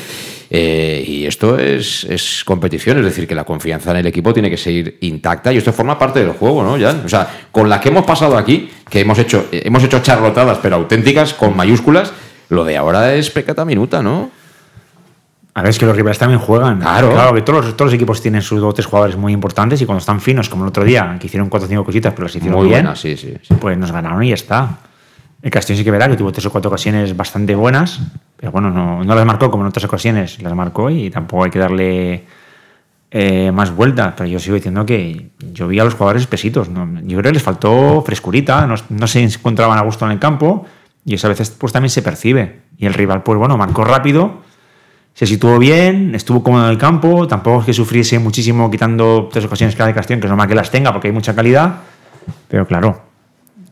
Eh, y esto es, es, competición, es decir, que la confianza en el equipo tiene que seguir intacta y esto forma parte del juego, ¿no? Ya, o sea, con la que hemos pasado aquí, que hemos hecho, hemos hecho charlotadas, pero auténticas, con mayúsculas, lo de ahora es pecata minuta, ¿no? A ver, es que los rivales también juegan. Claro. Claro, que todos los, todos los equipos tienen sus dos tres jugadores muy importantes y cuando están finos, como el otro día, que hicieron cuatro o cinco cositas, pero las hicieron muy bien. Buenas, sí, sí, Pues nos ganaron y ya está. El Castillo sí que verá que tuvo tres o cuatro ocasiones bastante buenas, pero bueno, no, no las marcó como en otras ocasiones, las marcó y tampoco hay que darle eh, más vueltas. Pero yo sigo diciendo que yo vi a los jugadores pesitos. ¿no? Yo creo que les faltó frescurita, no, no se encontraban a gusto en el campo y eso a veces pues también se percibe. Y el rival, pues bueno, marcó rápido se situó bien, estuvo cómodo en el campo, tampoco es que sufriese muchísimo quitando tres ocasiones cada Castellón, que es normal que las tenga porque hay mucha calidad, pero claro,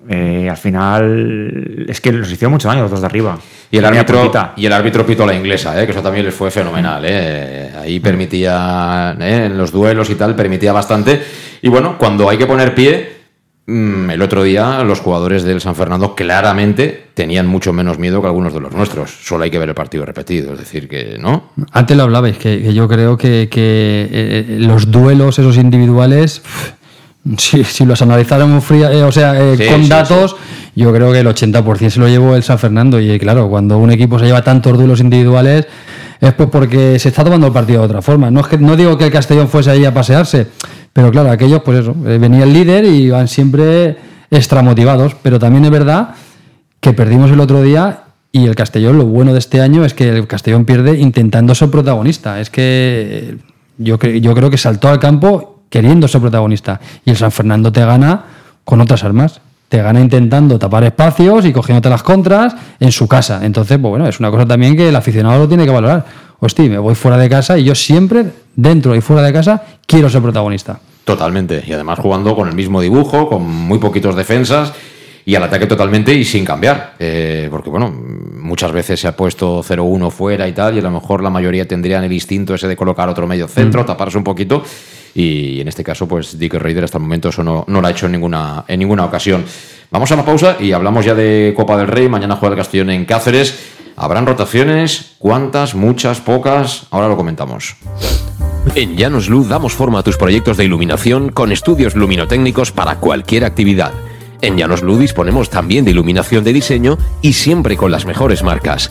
eh, al final es que los hicieron mucho daño los dos de arriba. Y el, árbitro, y el árbitro pito la inglesa, eh, que eso también les fue fenomenal. Eh. Ahí permitía, en los duelos y tal, permitía bastante. Y bueno, cuando hay que poner pie, el otro día los jugadores del San Fernando claramente tenían mucho menos miedo que algunos de los nuestros. Solo hay que ver el partido repetido, es decir, que no. Antes lo hablabais, que, yo creo que, eh, los duelos, esos individuales, si los analizáramos fría, eh, o sea, eh, Sí, con sí, datos, yo creo que el 80% se lo llevó el San Fernando. Y claro, cuando un equipo se lleva tantos duelos individuales, es pues porque se está tomando el partido de otra forma. No, es que, no digo que el Castellón fuese ahí a pasearse, pero claro, aquellos, pues eso, eh, venía el líder y iban siempre extramotivados. Pero también es verdad que perdimos el otro día y el Castellón, lo bueno de este año es que el Castellón pierde intentando ser protagonista. Es que yo, cre- yo creo que saltó al campo queriendo ser protagonista. Y el San Fernando te gana con otras armas. Te gana intentando tapar espacios y cogiéndote las contras en su casa. Entonces, pues bueno, es una cosa también que el aficionado lo tiene que valorar. Hostia, me voy fuera de casa y yo siempre, dentro y fuera de casa, quiero ser protagonista. Totalmente. Y además jugando con el mismo dibujo, con muy poquitos defensas y al ataque totalmente y sin cambiar. Eh, porque, bueno, muchas veces se ha puesto 0-1 fuera y tal, y a lo mejor la mayoría tendrían el instinto ese de colocar otro medio centro, taparse un poquito. Y en este caso, pues Dick Raider hasta el momento eso no, no lo ha hecho en ninguna, en ninguna ocasión. Vamos a la pausa y hablamos ya de Copa del Rey. Mañana juega el Castellón en Cáceres. ¿Habrán rotaciones? ¿Cuántas? ¿Muchas? ¿Pocas? Ahora lo comentamos. En Llanos Luz damos forma a tus proyectos de iluminación con estudios luminotécnicos para cualquier actividad. En Llanos disponemos también de iluminación de diseño y siempre con las mejores marcas.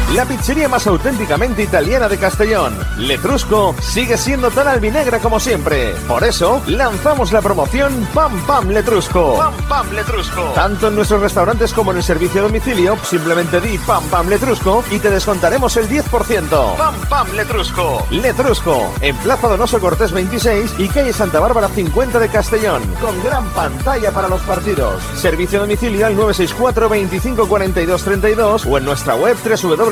La pizzería más auténticamente italiana de Castellón, Letrusco, sigue siendo tan albinegra como siempre. Por eso, lanzamos la promoción Pam Pam Letrusco. Pam Pam Letrusco. Tanto en nuestros restaurantes como en el servicio a domicilio, simplemente di Pam Pam Letrusco y te descontaremos el 10%. Pam Pam Letrusco. Letrusco, en Plaza Donoso Cortés 26 y calle Santa Bárbara 50 de Castellón, con gran pantalla para los partidos. Servicio a domicilio al 964 25 42 32 o en nuestra web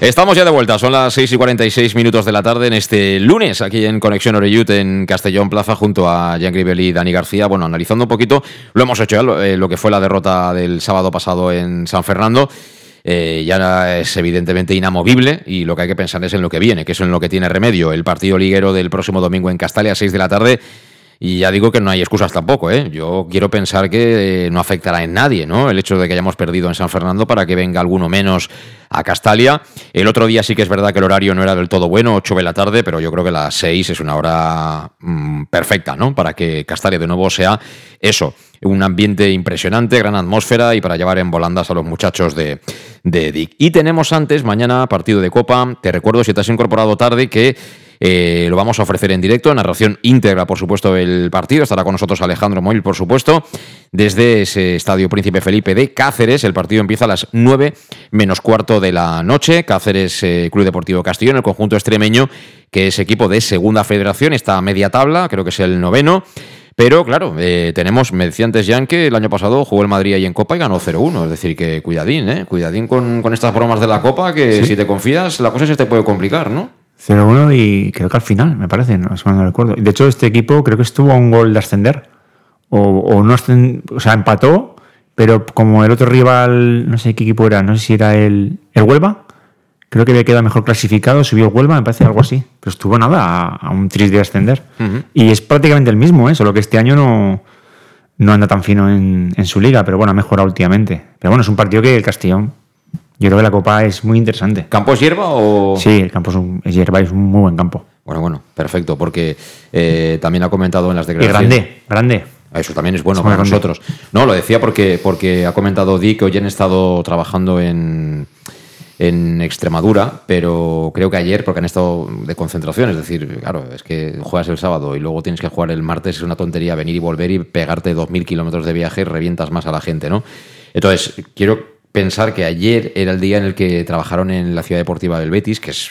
Estamos ya de vuelta, son las 6 y 46 minutos de la tarde en este lunes aquí en Conexión Oreyut en Castellón Plaza junto a Jean Gribel y Dani García. Bueno, analizando un poquito, lo hemos hecho ya, lo, eh, lo que fue la derrota del sábado pasado en San Fernando. Eh, ya es evidentemente inamovible y lo que hay que pensar es en lo que viene, que es en lo que tiene remedio. El partido liguero del próximo domingo en Castalia a 6 de la tarde. Y ya digo que no hay excusas tampoco, ¿eh? Yo quiero pensar que eh, no afectará en nadie, ¿no? El hecho de que hayamos perdido en San Fernando para que venga alguno menos a Castalia. El otro día sí que es verdad que el horario no era del todo bueno, 8 de la tarde, pero yo creo que las 6 es una hora mm, perfecta, ¿no? Para que Castalia de nuevo sea eso, un ambiente impresionante, gran atmósfera y para llevar en volandas a los muchachos de, de. Y tenemos antes, mañana, partido de Copa. Te recuerdo, si te has incorporado tarde, que eh, lo vamos a ofrecer en directo, narración íntegra, por supuesto, el partido. Estará con nosotros Alejandro Moil, por supuesto, desde ese estadio Príncipe Felipe de Cáceres. El partido empieza a las 9 menos cuarto de la noche. Cáceres, eh, Club Deportivo Castellón, el conjunto extremeño, que es equipo de segunda federación, está a media tabla, creo que es el noveno. Pero claro, eh, tenemos, me decía antes Jan que el año pasado jugó el Madrid ahí en Copa y ganó 0-1. Es decir, que cuidadín, ¿eh? Cuidadín con, con estas bromas de la Copa, que Sí. si te confías, la cosa se te puede complicar, ¿no? 0-1 y creo que al final, me parece, no, si no recuerdo. De hecho, este equipo creo que estuvo a un gol de ascender. O, o no ascend- o sea, empató, pero como el otro rival, no sé qué equipo era, no sé si era el, el Huelva, creo que había quedado mejor clasificado, subió el Huelva, me parece algo así. Pero estuvo nada a, a un tris de ascender. Y es prácticamente el mismo, ¿eh? solo que este año no, no anda tan fino en, en su liga, pero bueno, ha mejorado últimamente. Pero bueno, es un partido que el Castellón, yo creo que la Copa es muy interesante. ¿Campo es hierba o...? Sí, el campo es, un, es hierba, es un muy buen campo. Bueno, bueno, perfecto, porque eh, también ha comentado en las Y declaraciones... grande, grande. Eso también es bueno Es para grande. nosotros. No, lo decía porque, porque ha comentado Di que hoy han estado trabajando en, en Extremadura, pero creo que ayer, porque han estado de concentración, es decir, claro, es que juegas el sábado y luego tienes que jugar el martes, es una tontería venir y volver y pegarte 2.000 kilómetros de viaje, revientas más a la gente, ¿no? Entonces, quiero pensar que ayer era el día en el que trabajaron en la ciudad deportiva del Betis, que es,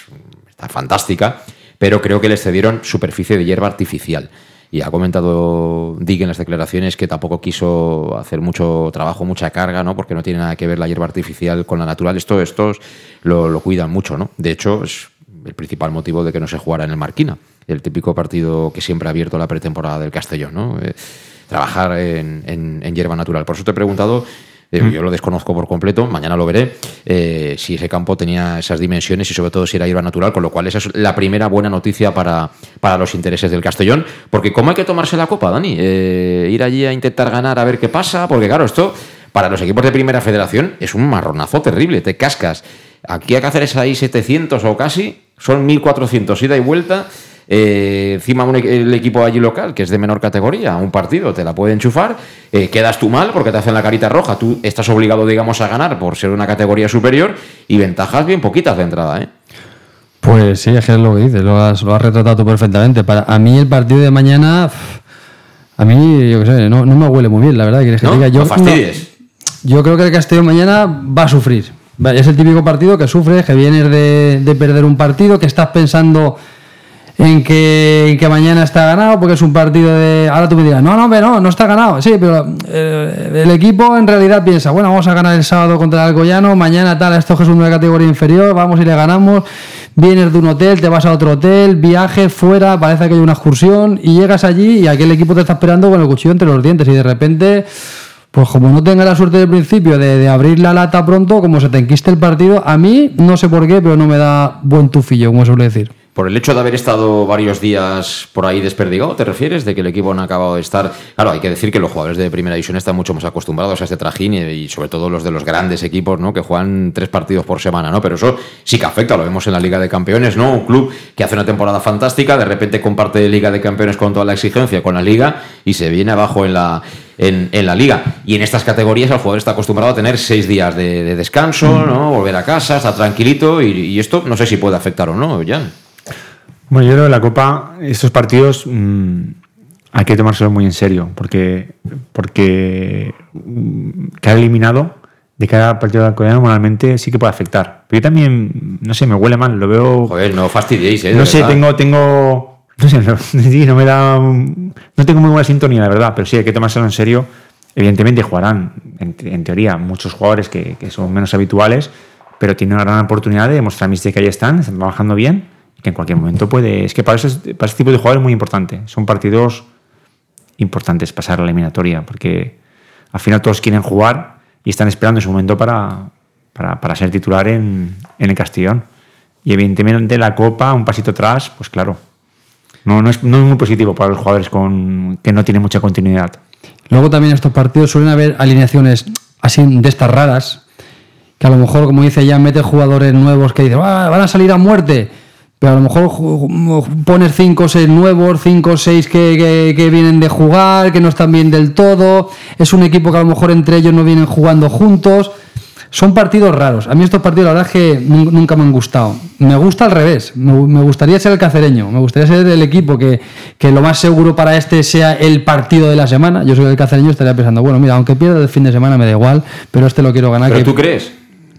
está fantástica, pero creo que les cedieron superficie de hierba artificial. Y ha comentado Dick en las declaraciones que tampoco quiso hacer mucho trabajo, mucha carga, ¿no? Porque no tiene nada que ver la hierba artificial con la natural. Esto, estos lo, lo cuidan mucho, ¿no? De hecho, es el principal motivo de que no se jugara en el Marquina, el típico partido que siempre ha abierto la pretemporada del Castellón, ¿no? Eh, trabajar en, en- en hierba natural. Por eso te he preguntado, eh, yo lo desconozco por completo, mañana lo veré, eh, si ese campo tenía esas dimensiones y sobre todo si era hierba natural, con lo cual esa es la primera buena noticia para, para los intereses del Castellón, porque ¿cómo hay que tomarse la copa, Dani? Eh, ir allí a intentar ganar a ver qué pasa, porque claro, esto para los equipos de primera federación es un marronazo terrible, te cascas. Aquí a Cáceres hay 700 o casi, son 1400 ida y vuelta. Eh, encima un el equipo allí local, que es de menor categoría, un partido te la puede enchufar, eh, quedas tú mal porque te hacen la carita roja, tú estás obligado, digamos, a ganar por ser una categoría superior y ventajas bien poquitas de entrada, ¿eh? Pues sí, es que es lo que dices, lo has, lo has retratado tú perfectamente. Para, a mí el partido de mañana, a mí, yo qué sé, no, no me huele muy bien, la verdad. ¿Quieres que ¿No? diga? Yo, No fastidies. yo creo que el Castellón mañana va a sufrir. Es el típico partido que sufres, que vienes de, de perder un partido, que estás pensando en que, mañana está ganado, porque es un partido de. Ahora tú me dirás, no, no, no, no está ganado. Sí, pero eh, el equipo en realidad piensa, bueno, vamos a ganar el sábado contra el Alcoyano, mañana tal, esto es una categoría inferior, vamos y le ganamos. Vienes de un hotel, te vas a otro hotel, viaje fuera, parece que hay una excursión y llegas allí y aquel equipo te está esperando con el cuchillo entre los dientes y de repente. Pues como no tenga la suerte del principio de, de abrir la lata pronto, como se te enquiste el partido, a mí no sé por qué, pero no me da buen tufillo, como suele decir. Por el hecho de haber estado varios días por ahí desperdigado, ¿te refieres? De que el equipo no ha acabado de estar. Claro, hay que decir que los jugadores de primera división están mucho más acostumbrados a este trajín y, sobre todo los de los grandes equipos, ¿no? Que juegan tres partidos por semana, ¿no? Pero eso sí que afecta, lo vemos en la Liga de Campeones, ¿no? Un club que hace una temporada fantástica, de repente comparte Liga de Campeones con toda la exigencia con la Liga y se viene abajo en la. En, la liga. Y en estas categorías el jugador está acostumbrado a tener seis días de, descanso, ¿no? Volver a casa, estar tranquilito, y, y, esto no sé si puede afectar o no, Jan. Bueno, yo creo que la Copa, estos partidos mmm, hay que tomárselo muy en serio, porque, porque quedar eliminado de cada partido de Alcoyano normalmente sí que puede afectar. Pero yo también, no sé, me huele mal, lo veo... Joder, no fastidiéis, ¿eh? No sé, tengo, tengo... No sé, no, no me da... No tengo muy buena sintonía, la verdad, pero sí hay que tomárselo en serio. Evidentemente jugarán, en, en teoría, muchos jugadores que, que, son menos habituales, pero tienen una gran oportunidad de demostrar que ahí están, están trabajando bien que en cualquier momento puede. Es que para ese, para ese tipo de jugadores es muy importante. Son partidos importantes pasar a la eliminatoria, porque al final todos quieren jugar y están esperando ese momento para, para, para ser titular en, en, el Castellón. Y evidentemente la Copa, un pasito atrás, pues claro, no, no, es, no es muy positivo para los jugadores con, que no tienen mucha continuidad. Luego también en estos partidos suelen haber alineaciones así de estas raras, que a lo mejor, como dice ya, mete jugadores nuevos que dicen, ah, van a salir a muerte pero a lo mejor pones 5 o 6 nuevos, 5 o 6 que, que, que, vienen de jugar, que no están bien del todo. Es un equipo que a lo mejor entre ellos no vienen jugando juntos. Son partidos raros. A mí estos partidos la verdad es que nunca me han gustado. Me gusta al revés. Me gustaría ser el cacereño. Me gustaría ser el equipo que, que lo más seguro para este sea el partido de la semana. Yo soy el cacereño estaría pensando, bueno, mira, aunque pierda el fin de semana me da igual, pero este lo quiero ganar. ¿Pero que... tú crees?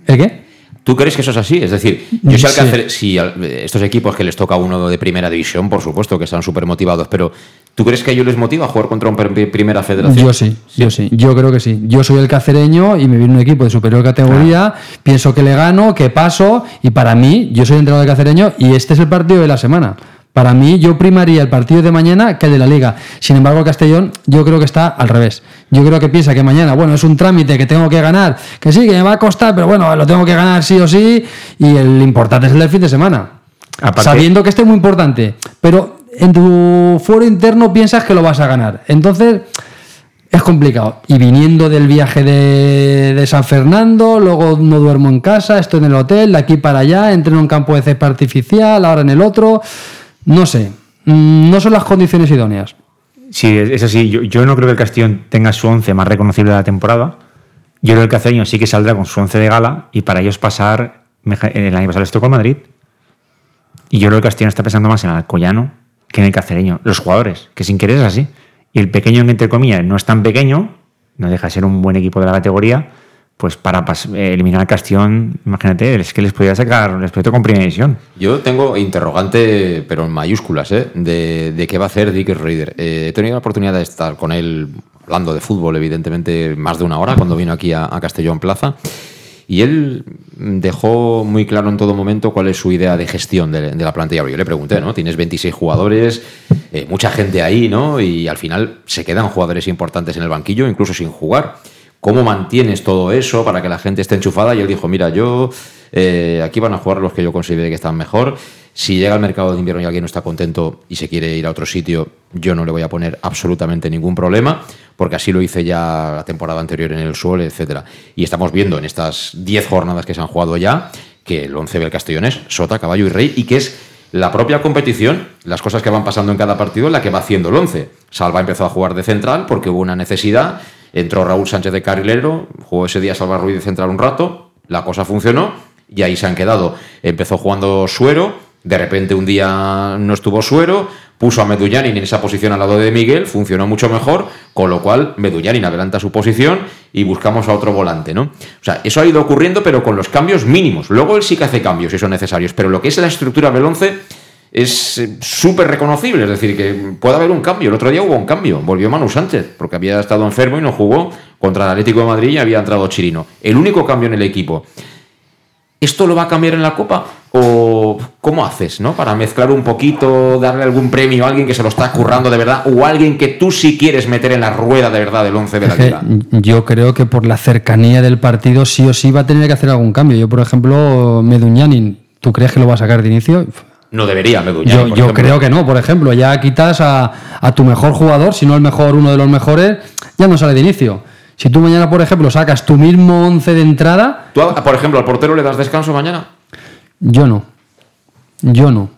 ¿El qué? ¿Tú crees que eso es así? Es decir, yo sé sí. si estos equipos que les toca uno de primera división, por supuesto que están súper motivados, pero ¿tú crees que a ellos les motiva jugar contra un primera federación? Yo sí, ¿Sí? yo sí, yo creo que sí. Yo soy el cacereño y me viene un equipo de superior categoría, pienso que le gano, que paso, y para mí, yo soy entrenador de cacereño y este es el partido de la semana. Para mí, yo primaría el partido de mañana que el de la Liga. Sin embargo, el Castellón, yo creo que está al revés. Yo creo que piensa que mañana, bueno, es un trámite que tengo que ganar, que sí, que me va a costar, pero bueno, lo tengo que ganar sí o sí, y el importante es el del fin de semana. Aparte, Sabiendo que este es muy importante, pero en tu foro interno piensas que lo vas a ganar. Entonces, es complicado. Y viniendo del viaje de, de, San Fernando, luego no duermo en casa, estoy en el hotel, de aquí para allá, entro en un campo de césped artificial, ahora en el otro. No sé, no son las condiciones idóneas. Sí, es así. Yo, no creo que el Castellón tenga su once más reconocible de la temporada. Yo creo que el Castellón sí que saldrá con su once de gala y para ellos pasar. El año pasado les tocó Madrid. Y yo creo que el Castellón está pensando más en Alcoyano que en el Cacereño. Los jugadores, que sin querer es así. Y el pequeño, entre comillas, no es tan pequeño, no deja de ser un buen equipo de la categoría, pues para eliminar a imagínate, es que les podría sacar respeto con primera división. Yo tengo interrogante, pero en mayúsculas, ¿eh? de, de, qué va a hacer Dick Reader. Eh, he tenido la oportunidad de estar con él hablando de fútbol, evidentemente, más de una hora cuando vino aquí a, Castellón Plaza. Y él dejó muy claro en todo momento cuál es su idea de gestión de, de la plantilla. Yo le pregunté, ¿no? Tienes 26 jugadores, eh, mucha gente ahí, ¿no? Y al final se quedan jugadores importantes en el banquillo, incluso sin jugar. ¿Cómo mantienes todo eso para que la gente esté enchufada? Y él dijo, mira, yo eh, aquí van a jugar los que yo considere que están mejor. Si llega al mercado de invierno y alguien no está contento y se quiere ir a otro sitio, yo no le voy a poner absolutamente ningún problema, porque así lo hice ya la temporada anterior en el Sol, etcétera. Y estamos viendo en estas 10 jornadas que se han jugado ya que el 11 del Castellón es Sota, Caballo y Rey y que es la propia competición, las cosas que van pasando en cada partido, la que va haciendo el 11. Salva empezó a jugar de central porque hubo una necesidad Entró Raúl Sánchez de carrilero, jugó ese día Salva Ruiz de central un rato, la cosa funcionó y ahí se han quedado. Empezó jugando Suero, de repente un día no estuvo Suero, puso a Medullanin en esa posición al lado de Miguel, funcionó mucho mejor, con lo cual Medullanin adelanta su posición y buscamos a otro volante, ¿no? O sea, eso ha ido ocurriendo, pero con los cambios mínimos. Luego él sí que hace cambios si son necesarios, pero lo que es la estructura del 11 es eh, súper reconocible, es decir, que puede haber un cambio. El otro día hubo un cambio, volvió Manu Sánchez, porque había estado enfermo y no jugó contra el Atlético de Madrid y había entrado Chirino. El único cambio en el equipo. ¿Esto lo va a cambiar en la Copa? ¿O cómo haces, no? Para mezclar un poquito, darle algún premio a alguien que se lo está currando de verdad o alguien que tú sí quieres meter en la rueda de verdad del 11 de la Liga. Yo creo que por la cercanía del partido sí o sí va a tener que hacer algún cambio. Yo, por ejemplo, Meduñanin, ¿tú crees que lo va a sacar de inicio? No debería, Meduñanin. Yo, yo creo que no, por ejemplo, ya quitas a, a tu mejor jugador, si no el mejor, uno de los mejores, ya no sale de inicio. Si tú mañana, por ejemplo, sacas tu mismo 11 de entrada. ¿Tú, por ejemplo, al portero le das descanso mañana? Yo no. Yo no.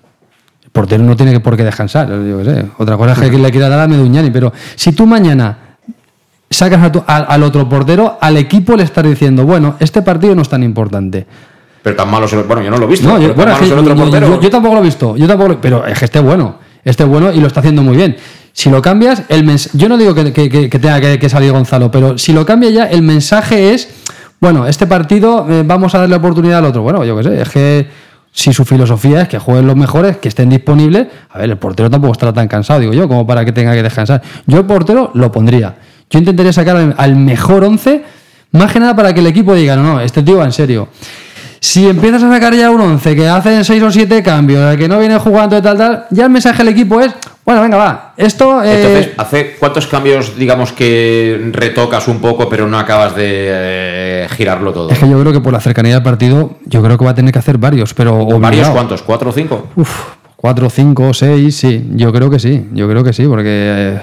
El portero no tiene por qué descansar. Yo qué sé. Otra cosa es que le quiera dar a Meduñani. Pero si tú mañana sacas a tu- al otro portero, al equipo le estás diciendo, bueno, este partido no es tan importante. Pero tan malo el... Bueno, yo no lo he visto. No, yo, bueno, es que otro yo- tampoco lo he visto, yo tampoco pero es que esté bueno, esté bueno y lo está haciendo muy bien. Si lo cambias, el mens- yo no digo que, que- tenga que, que salir Gonzalo, pero si lo cambia ya, el mensaje es, bueno, este partido eh, vamos a darle oportunidad al otro. Bueno, yo qué sé, es que si su filosofía es que jueguen los mejores, que estén disponibles, a ver, el portero tampoco estará tan cansado, digo yo, como para que tenga que descansar. Yo el portero lo pondría. Yo intentaría sacar al, al mejor 11, más que nada para que el equipo diga, no, no, este tío va en serio. Si empiezas a sacar ya un 11 que hacen 6 o 7 cambios, que no viene jugando de tal, tal, ya el mensaje al equipo es, bueno, venga, va, esto... eh, Entonces, ¿hace cuántos cambios, digamos, que retocas un poco, pero no acabas de eh, girarlo todo? es que yo creo que por la cercanía del partido, yo creo que va a tener que hacer varios, pero... ¿Varios cuántos? ¿Cuatro o cinco? Uf, cuatro, cinco, seis, sí, yo creo que sí, yo creo que sí, porque eh,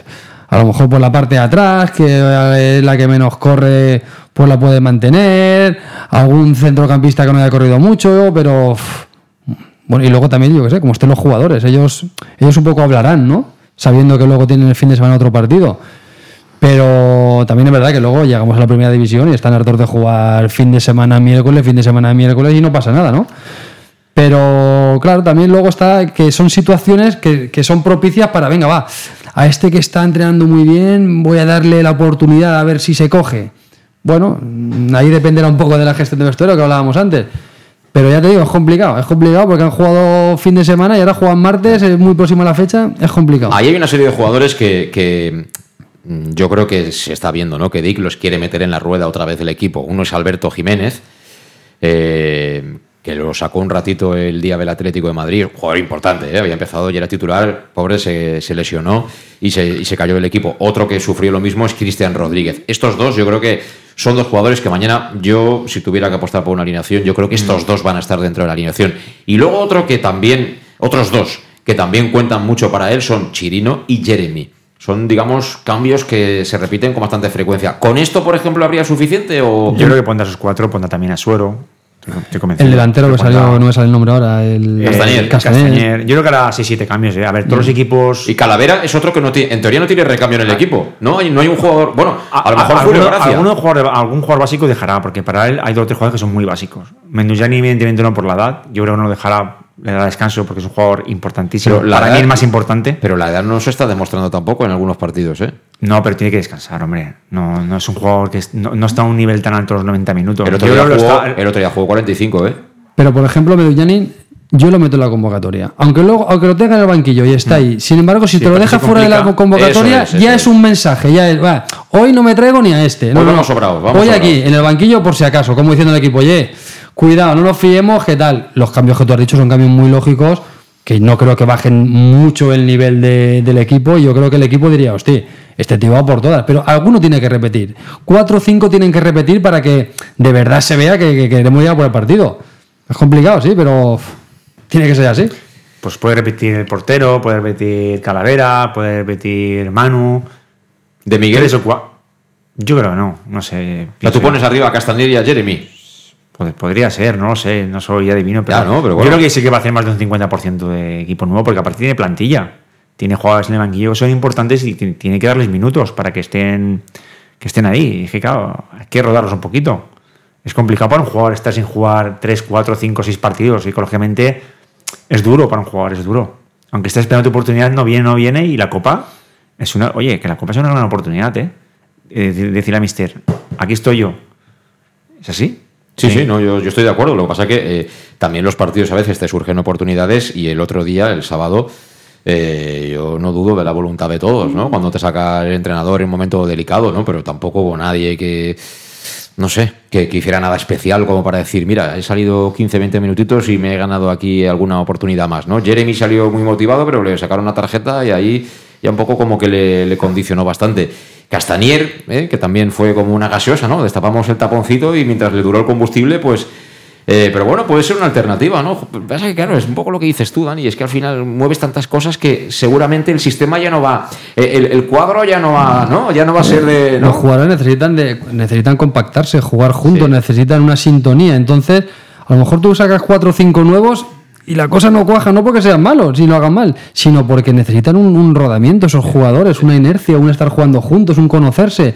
a lo mejor por la parte de atrás, que eh, es la que menos corre, pues la puede mantener, algún centrocampista que no haya corrido mucho, pero... bueno, y luego también, yo qué sé, como estén los jugadores, ellos, ellos un poco hablarán, ¿no? Sabiendo que luego tienen el fin de semana otro partido. Pero también es verdad que luego llegamos a la primera división y están hartos de jugar fin de semana miércoles, fin de semana miércoles y no pasa nada, ¿no? Pero claro, también luego está que son situaciones que, que son propicias para, venga, va, a este que está entrenando muy bien, voy a darle la oportunidad a ver si se coge. Bueno, ahí dependerá un poco de la gestión de vestuario que hablábamos antes. Pero ya te digo, es complicado, es complicado porque han jugado fin de semana y ahora juegan martes, es muy próximo a la fecha, es complicado. Ahí hay una serie de jugadores que, mm, yo creo que se está viendo, ¿no? Que Dick los quiere meter en la rueda otra vez del equipo. Uno es Alberto Jiménez, eh, que lo sacó un ratito el día del Atlético de Madrid, jugador importante, ¿eh? había empezado y era titular, pobre, se, se lesionó y se, y se cayó del equipo. Otro que sufrió lo mismo es Cristian Rodríguez. Estos dos yo creo que son dos jugadores que mañana yo, si tuviera que apostar por una alineación, yo creo que estos dos van a estar dentro de la alineación. Y luego otro que también, otros dos que también cuentan mucho para él son Chirino y Jeremy. Son, digamos, cambios que se repiten con bastante frecuencia. ¿Con esto, por ejemplo, habría suficiente o...? Yo creo que pondrá esos cuatro, pondrá también a Suero. El delantero que Pondrá- salió, no me sale el nombre ahora, el Castañer. Castañer. Yo creo que hará 6-7 cambios. eh. A ver, todos los equipos. Y Calavera es otro que no tiene, en teoría no tiene recambio en el equipo. No hay, no hay un jugador. Bueno, a, lo mejor alguno, Gracia. alguno jugador, algún jugador básico dejará, porque para él hay dos o tres jugadores que son muy básicos. Mendujani, evidentemente, no por la edad. Yo creo que no lo dejará, le dará descanso porque es un jugador importantísimo. Pero la para mí el más importante. Pero la edad no se está demostrando tampoco en algunos partidos, ¿eh? No, pero tiene que descansar, hombre. No, no es un jugador que es- no, no está a un nivel tan alto los 90 minutos. El otro, Yo día jugó, está- el otro día jugó 45, ¿eh? Pero por ejemplo, Medullanin, yo lo meto en la convocatoria. Aunque luego, aunque lo tenga en el banquillo y está ahí. Sin embargo, si Sí, te lo se fuera de la convocatoria, Eso es, ya es un mensaje. Ya es, va, hoy no me traigo ni a este. No, Hoy no, vamos no. sobrados, vamos Hoy sobrados. aquí, en el banquillo, por si acaso, como diciendo el equipo, oye, cuidado, no nos fiemos, ¿qué tal? Los cambios que tú has dicho son cambios muy lógicos, que no creo que bajen mucho el nivel de- del equipo. Y yo creo que el equipo diría, hostia, este tío va por todas. Pero alguno tiene que repetir. Cuatro o cinco tienen que repetir para que de verdad se vea que, que queremos ir a por el partido. Es complicado, sí, pero tiene que ser así. Pues puede repetir el portero, puede repetir Calavera, puede repetir Manu. ¿De Miguel? Tres o cua- Yo creo que no, no sé. Tú pones arriba a Castañer y a Jeremy. Pod- Podría ser, no lo sé, no soy adivino, pero, Ya, no, pero yo creo que sí que va a hacer más de un 50% de equipo nuevo, porque aparte tiene plantilla, tiene jugadores en el banquillo que son importantes y ti- tiene que darles minutos para que estén, que estén ahí. Y es que claro, hay que rodarlos un poquito. Es complicado para un jugador estar sin jugar 3, 4, 5, 6 partidos, psicológicamente es duro para un jugador, es duro. aunque estés esperando tu oportunidad, no viene, no viene, y la Copa es una, oye, que la Copa es una gran oportunidad, ¿eh? eh decirle a Mister, aquí estoy yo. ¿Es así? Sí, sí, no, yo, estoy de acuerdo. Lo que pasa es que eh, también los partidos a veces te surgen oportunidades y el otro día, el sábado, eh, yo no dudo de la voluntad de todos, ¿no? Cuando te saca el entrenador en un momento delicado, ¿no? Pero tampoco hubo nadie que, no sé, que, que, hiciera nada especial como para decir, mira, he salido 15, 20 minutitos y me he ganado aquí alguna oportunidad más, ¿no? Jeremy salió muy motivado, pero le sacaron una tarjeta y ahí ya un poco como que le, condicionó bastante. Castanier, ¿eh? que también fue como una gaseosa, ¿no? Destapamos el taponcito y mientras le duró el combustible, pues... Eh, pero bueno, puede ser una alternativa, ¿no? Pasa que, claro, es un poco lo que dices tú, Dani, es que al final mueves tantas cosas que seguramente el sistema ya no va, eh, el, cuadro ya no va, ¿no? Ya no va a ser de... Los jugadores necesitan, de, necesitan compactarse, jugar juntos, necesitan una sintonía, entonces... A lo mejor tú sacas cuatro o cinco nuevos y la cosa no cuaja, no porque sean malos, si lo hagan mal, sino porque necesitan un, rodamiento esos jugadores, una inercia, un estar jugando juntos, un conocerse.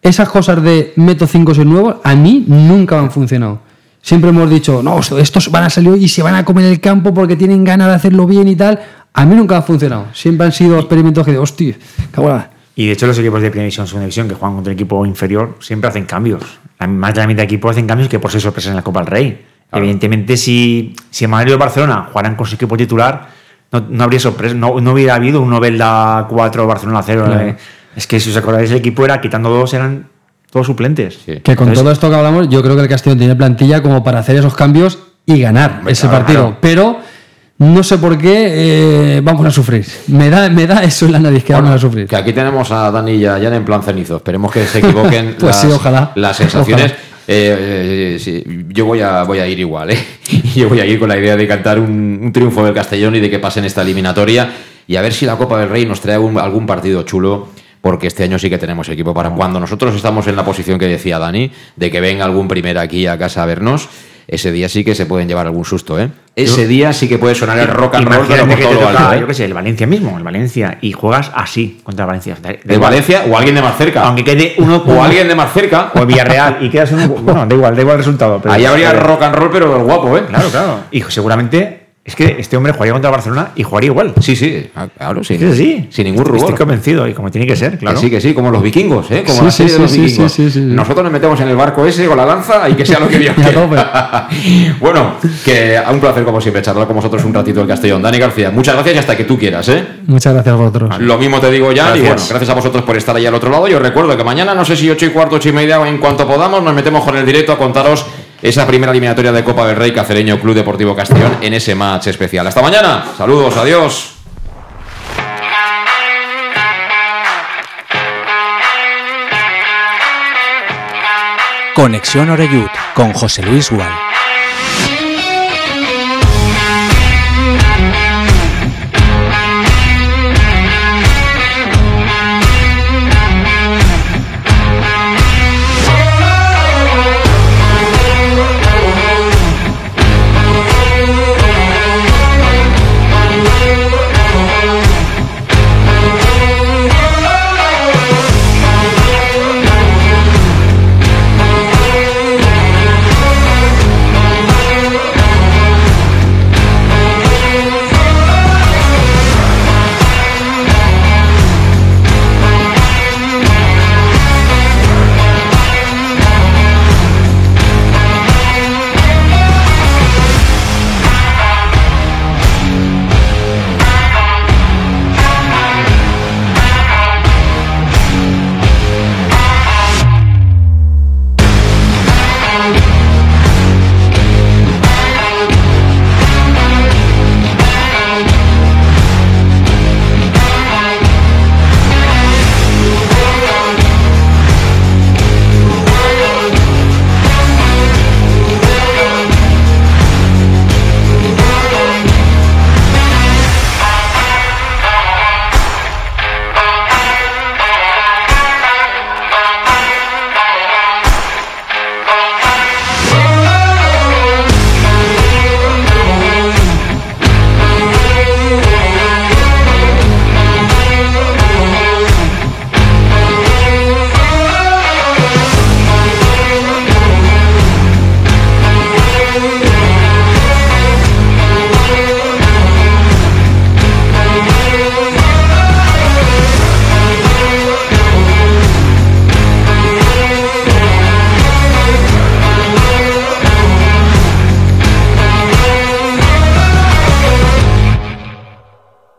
Esas cosas de meto 5 6 nuevos, a mí nunca han funcionado. Siempre hemos dicho, no, estos van a salir y se van a comer el campo porque tienen ganas de hacerlo bien y tal. A mí nunca han funcionado. Siempre han sido experimentos que de, hostia, cabrón. Y de hecho los equipos de primera división, segunda división, que juegan contra un equipo inferior, siempre hacen cambios. Más de la mitad de equipos hacen cambios que por ser sorpresas en la Copa del Rey. Evidentemente, si, si Madrid o Barcelona jugaran con su equipo titular, no, habría sorpresa, no, hubiera habido un Novelda 4 Barcelona 0. Eh. Es que si os acordáis, el equipo era quitando dos, eran todos suplentes. Que con todo esto que hablamos, yo creo que el Castillo tiene plantilla como para hacer esos cambios y ganar ese partido. Pero no sé por qué eh, vamos a sufrir. Me da, me da eso en la nariz que vamos a sufrir. Que aquí tenemos a Dani ya, ya en plan cenizo. Esperemos que se equivoquen pues las, sí, ojalá. las sensaciones. Eh, eh, yo voy a, voy a ir igual, ¿eh? yo voy a ir con la idea de cantar un, triunfo del Castellón y de que pasen esta eliminatoria y a ver si la Copa del Rey nos trae algún, partido chulo porque este año sí que tenemos equipo para cuando nosotros estamos en la posición que decía Dani, de que venga algún primer aquí a casa a vernos, ese día sí que se pueden llevar algún susto, ¿eh? Ese día sí que puede sonar el rock and roll, pero por todo alto. ¿eh? Yo qué sé, el Valencia mismo, el Valencia, y juegas así contra Valencia. De, Valencia o alguien de más cerca. Aunque quede uno. O alguien de más cerca. O Villarreal, y quedas uno. Bueno, da igual, da igual el resultado. Ahí habría rock and roll, pero guapo, ¿eh? Claro, claro. Y seguramente es que este hombre jugaría contra Barcelona y jugaría igual. Sí, sí, ah, claro, sí. sí. Sin ningún rubor. Estoy convencido y como tiene que ser, claro. sí, que sí, como los vikingos, ¿eh? Como la serie de los vikingos. Nosotros nos metemos en el barco ese con la lanza y que sea lo que Dios quiera. bueno, que un placer como siempre charlar con vosotros un ratito el Castellón. Dani García, muchas gracias y hasta que tú quieras, ¿eh? Muchas gracias a vosotros. Lo mismo te digo ya y bueno, gracias a vosotros por estar ahí al otro lado. Yo recuerdo que mañana, no sé si ocho y cuarto, ocho y media, en cuanto podamos, nos metemos con el directo a contaros esa primera eliminatoria de Copa del Rey Cacereño Club Deportivo Castellón en ese match especial. Hasta mañana. Saludos, adiós. Conexión Oreyud con José Luis Gual.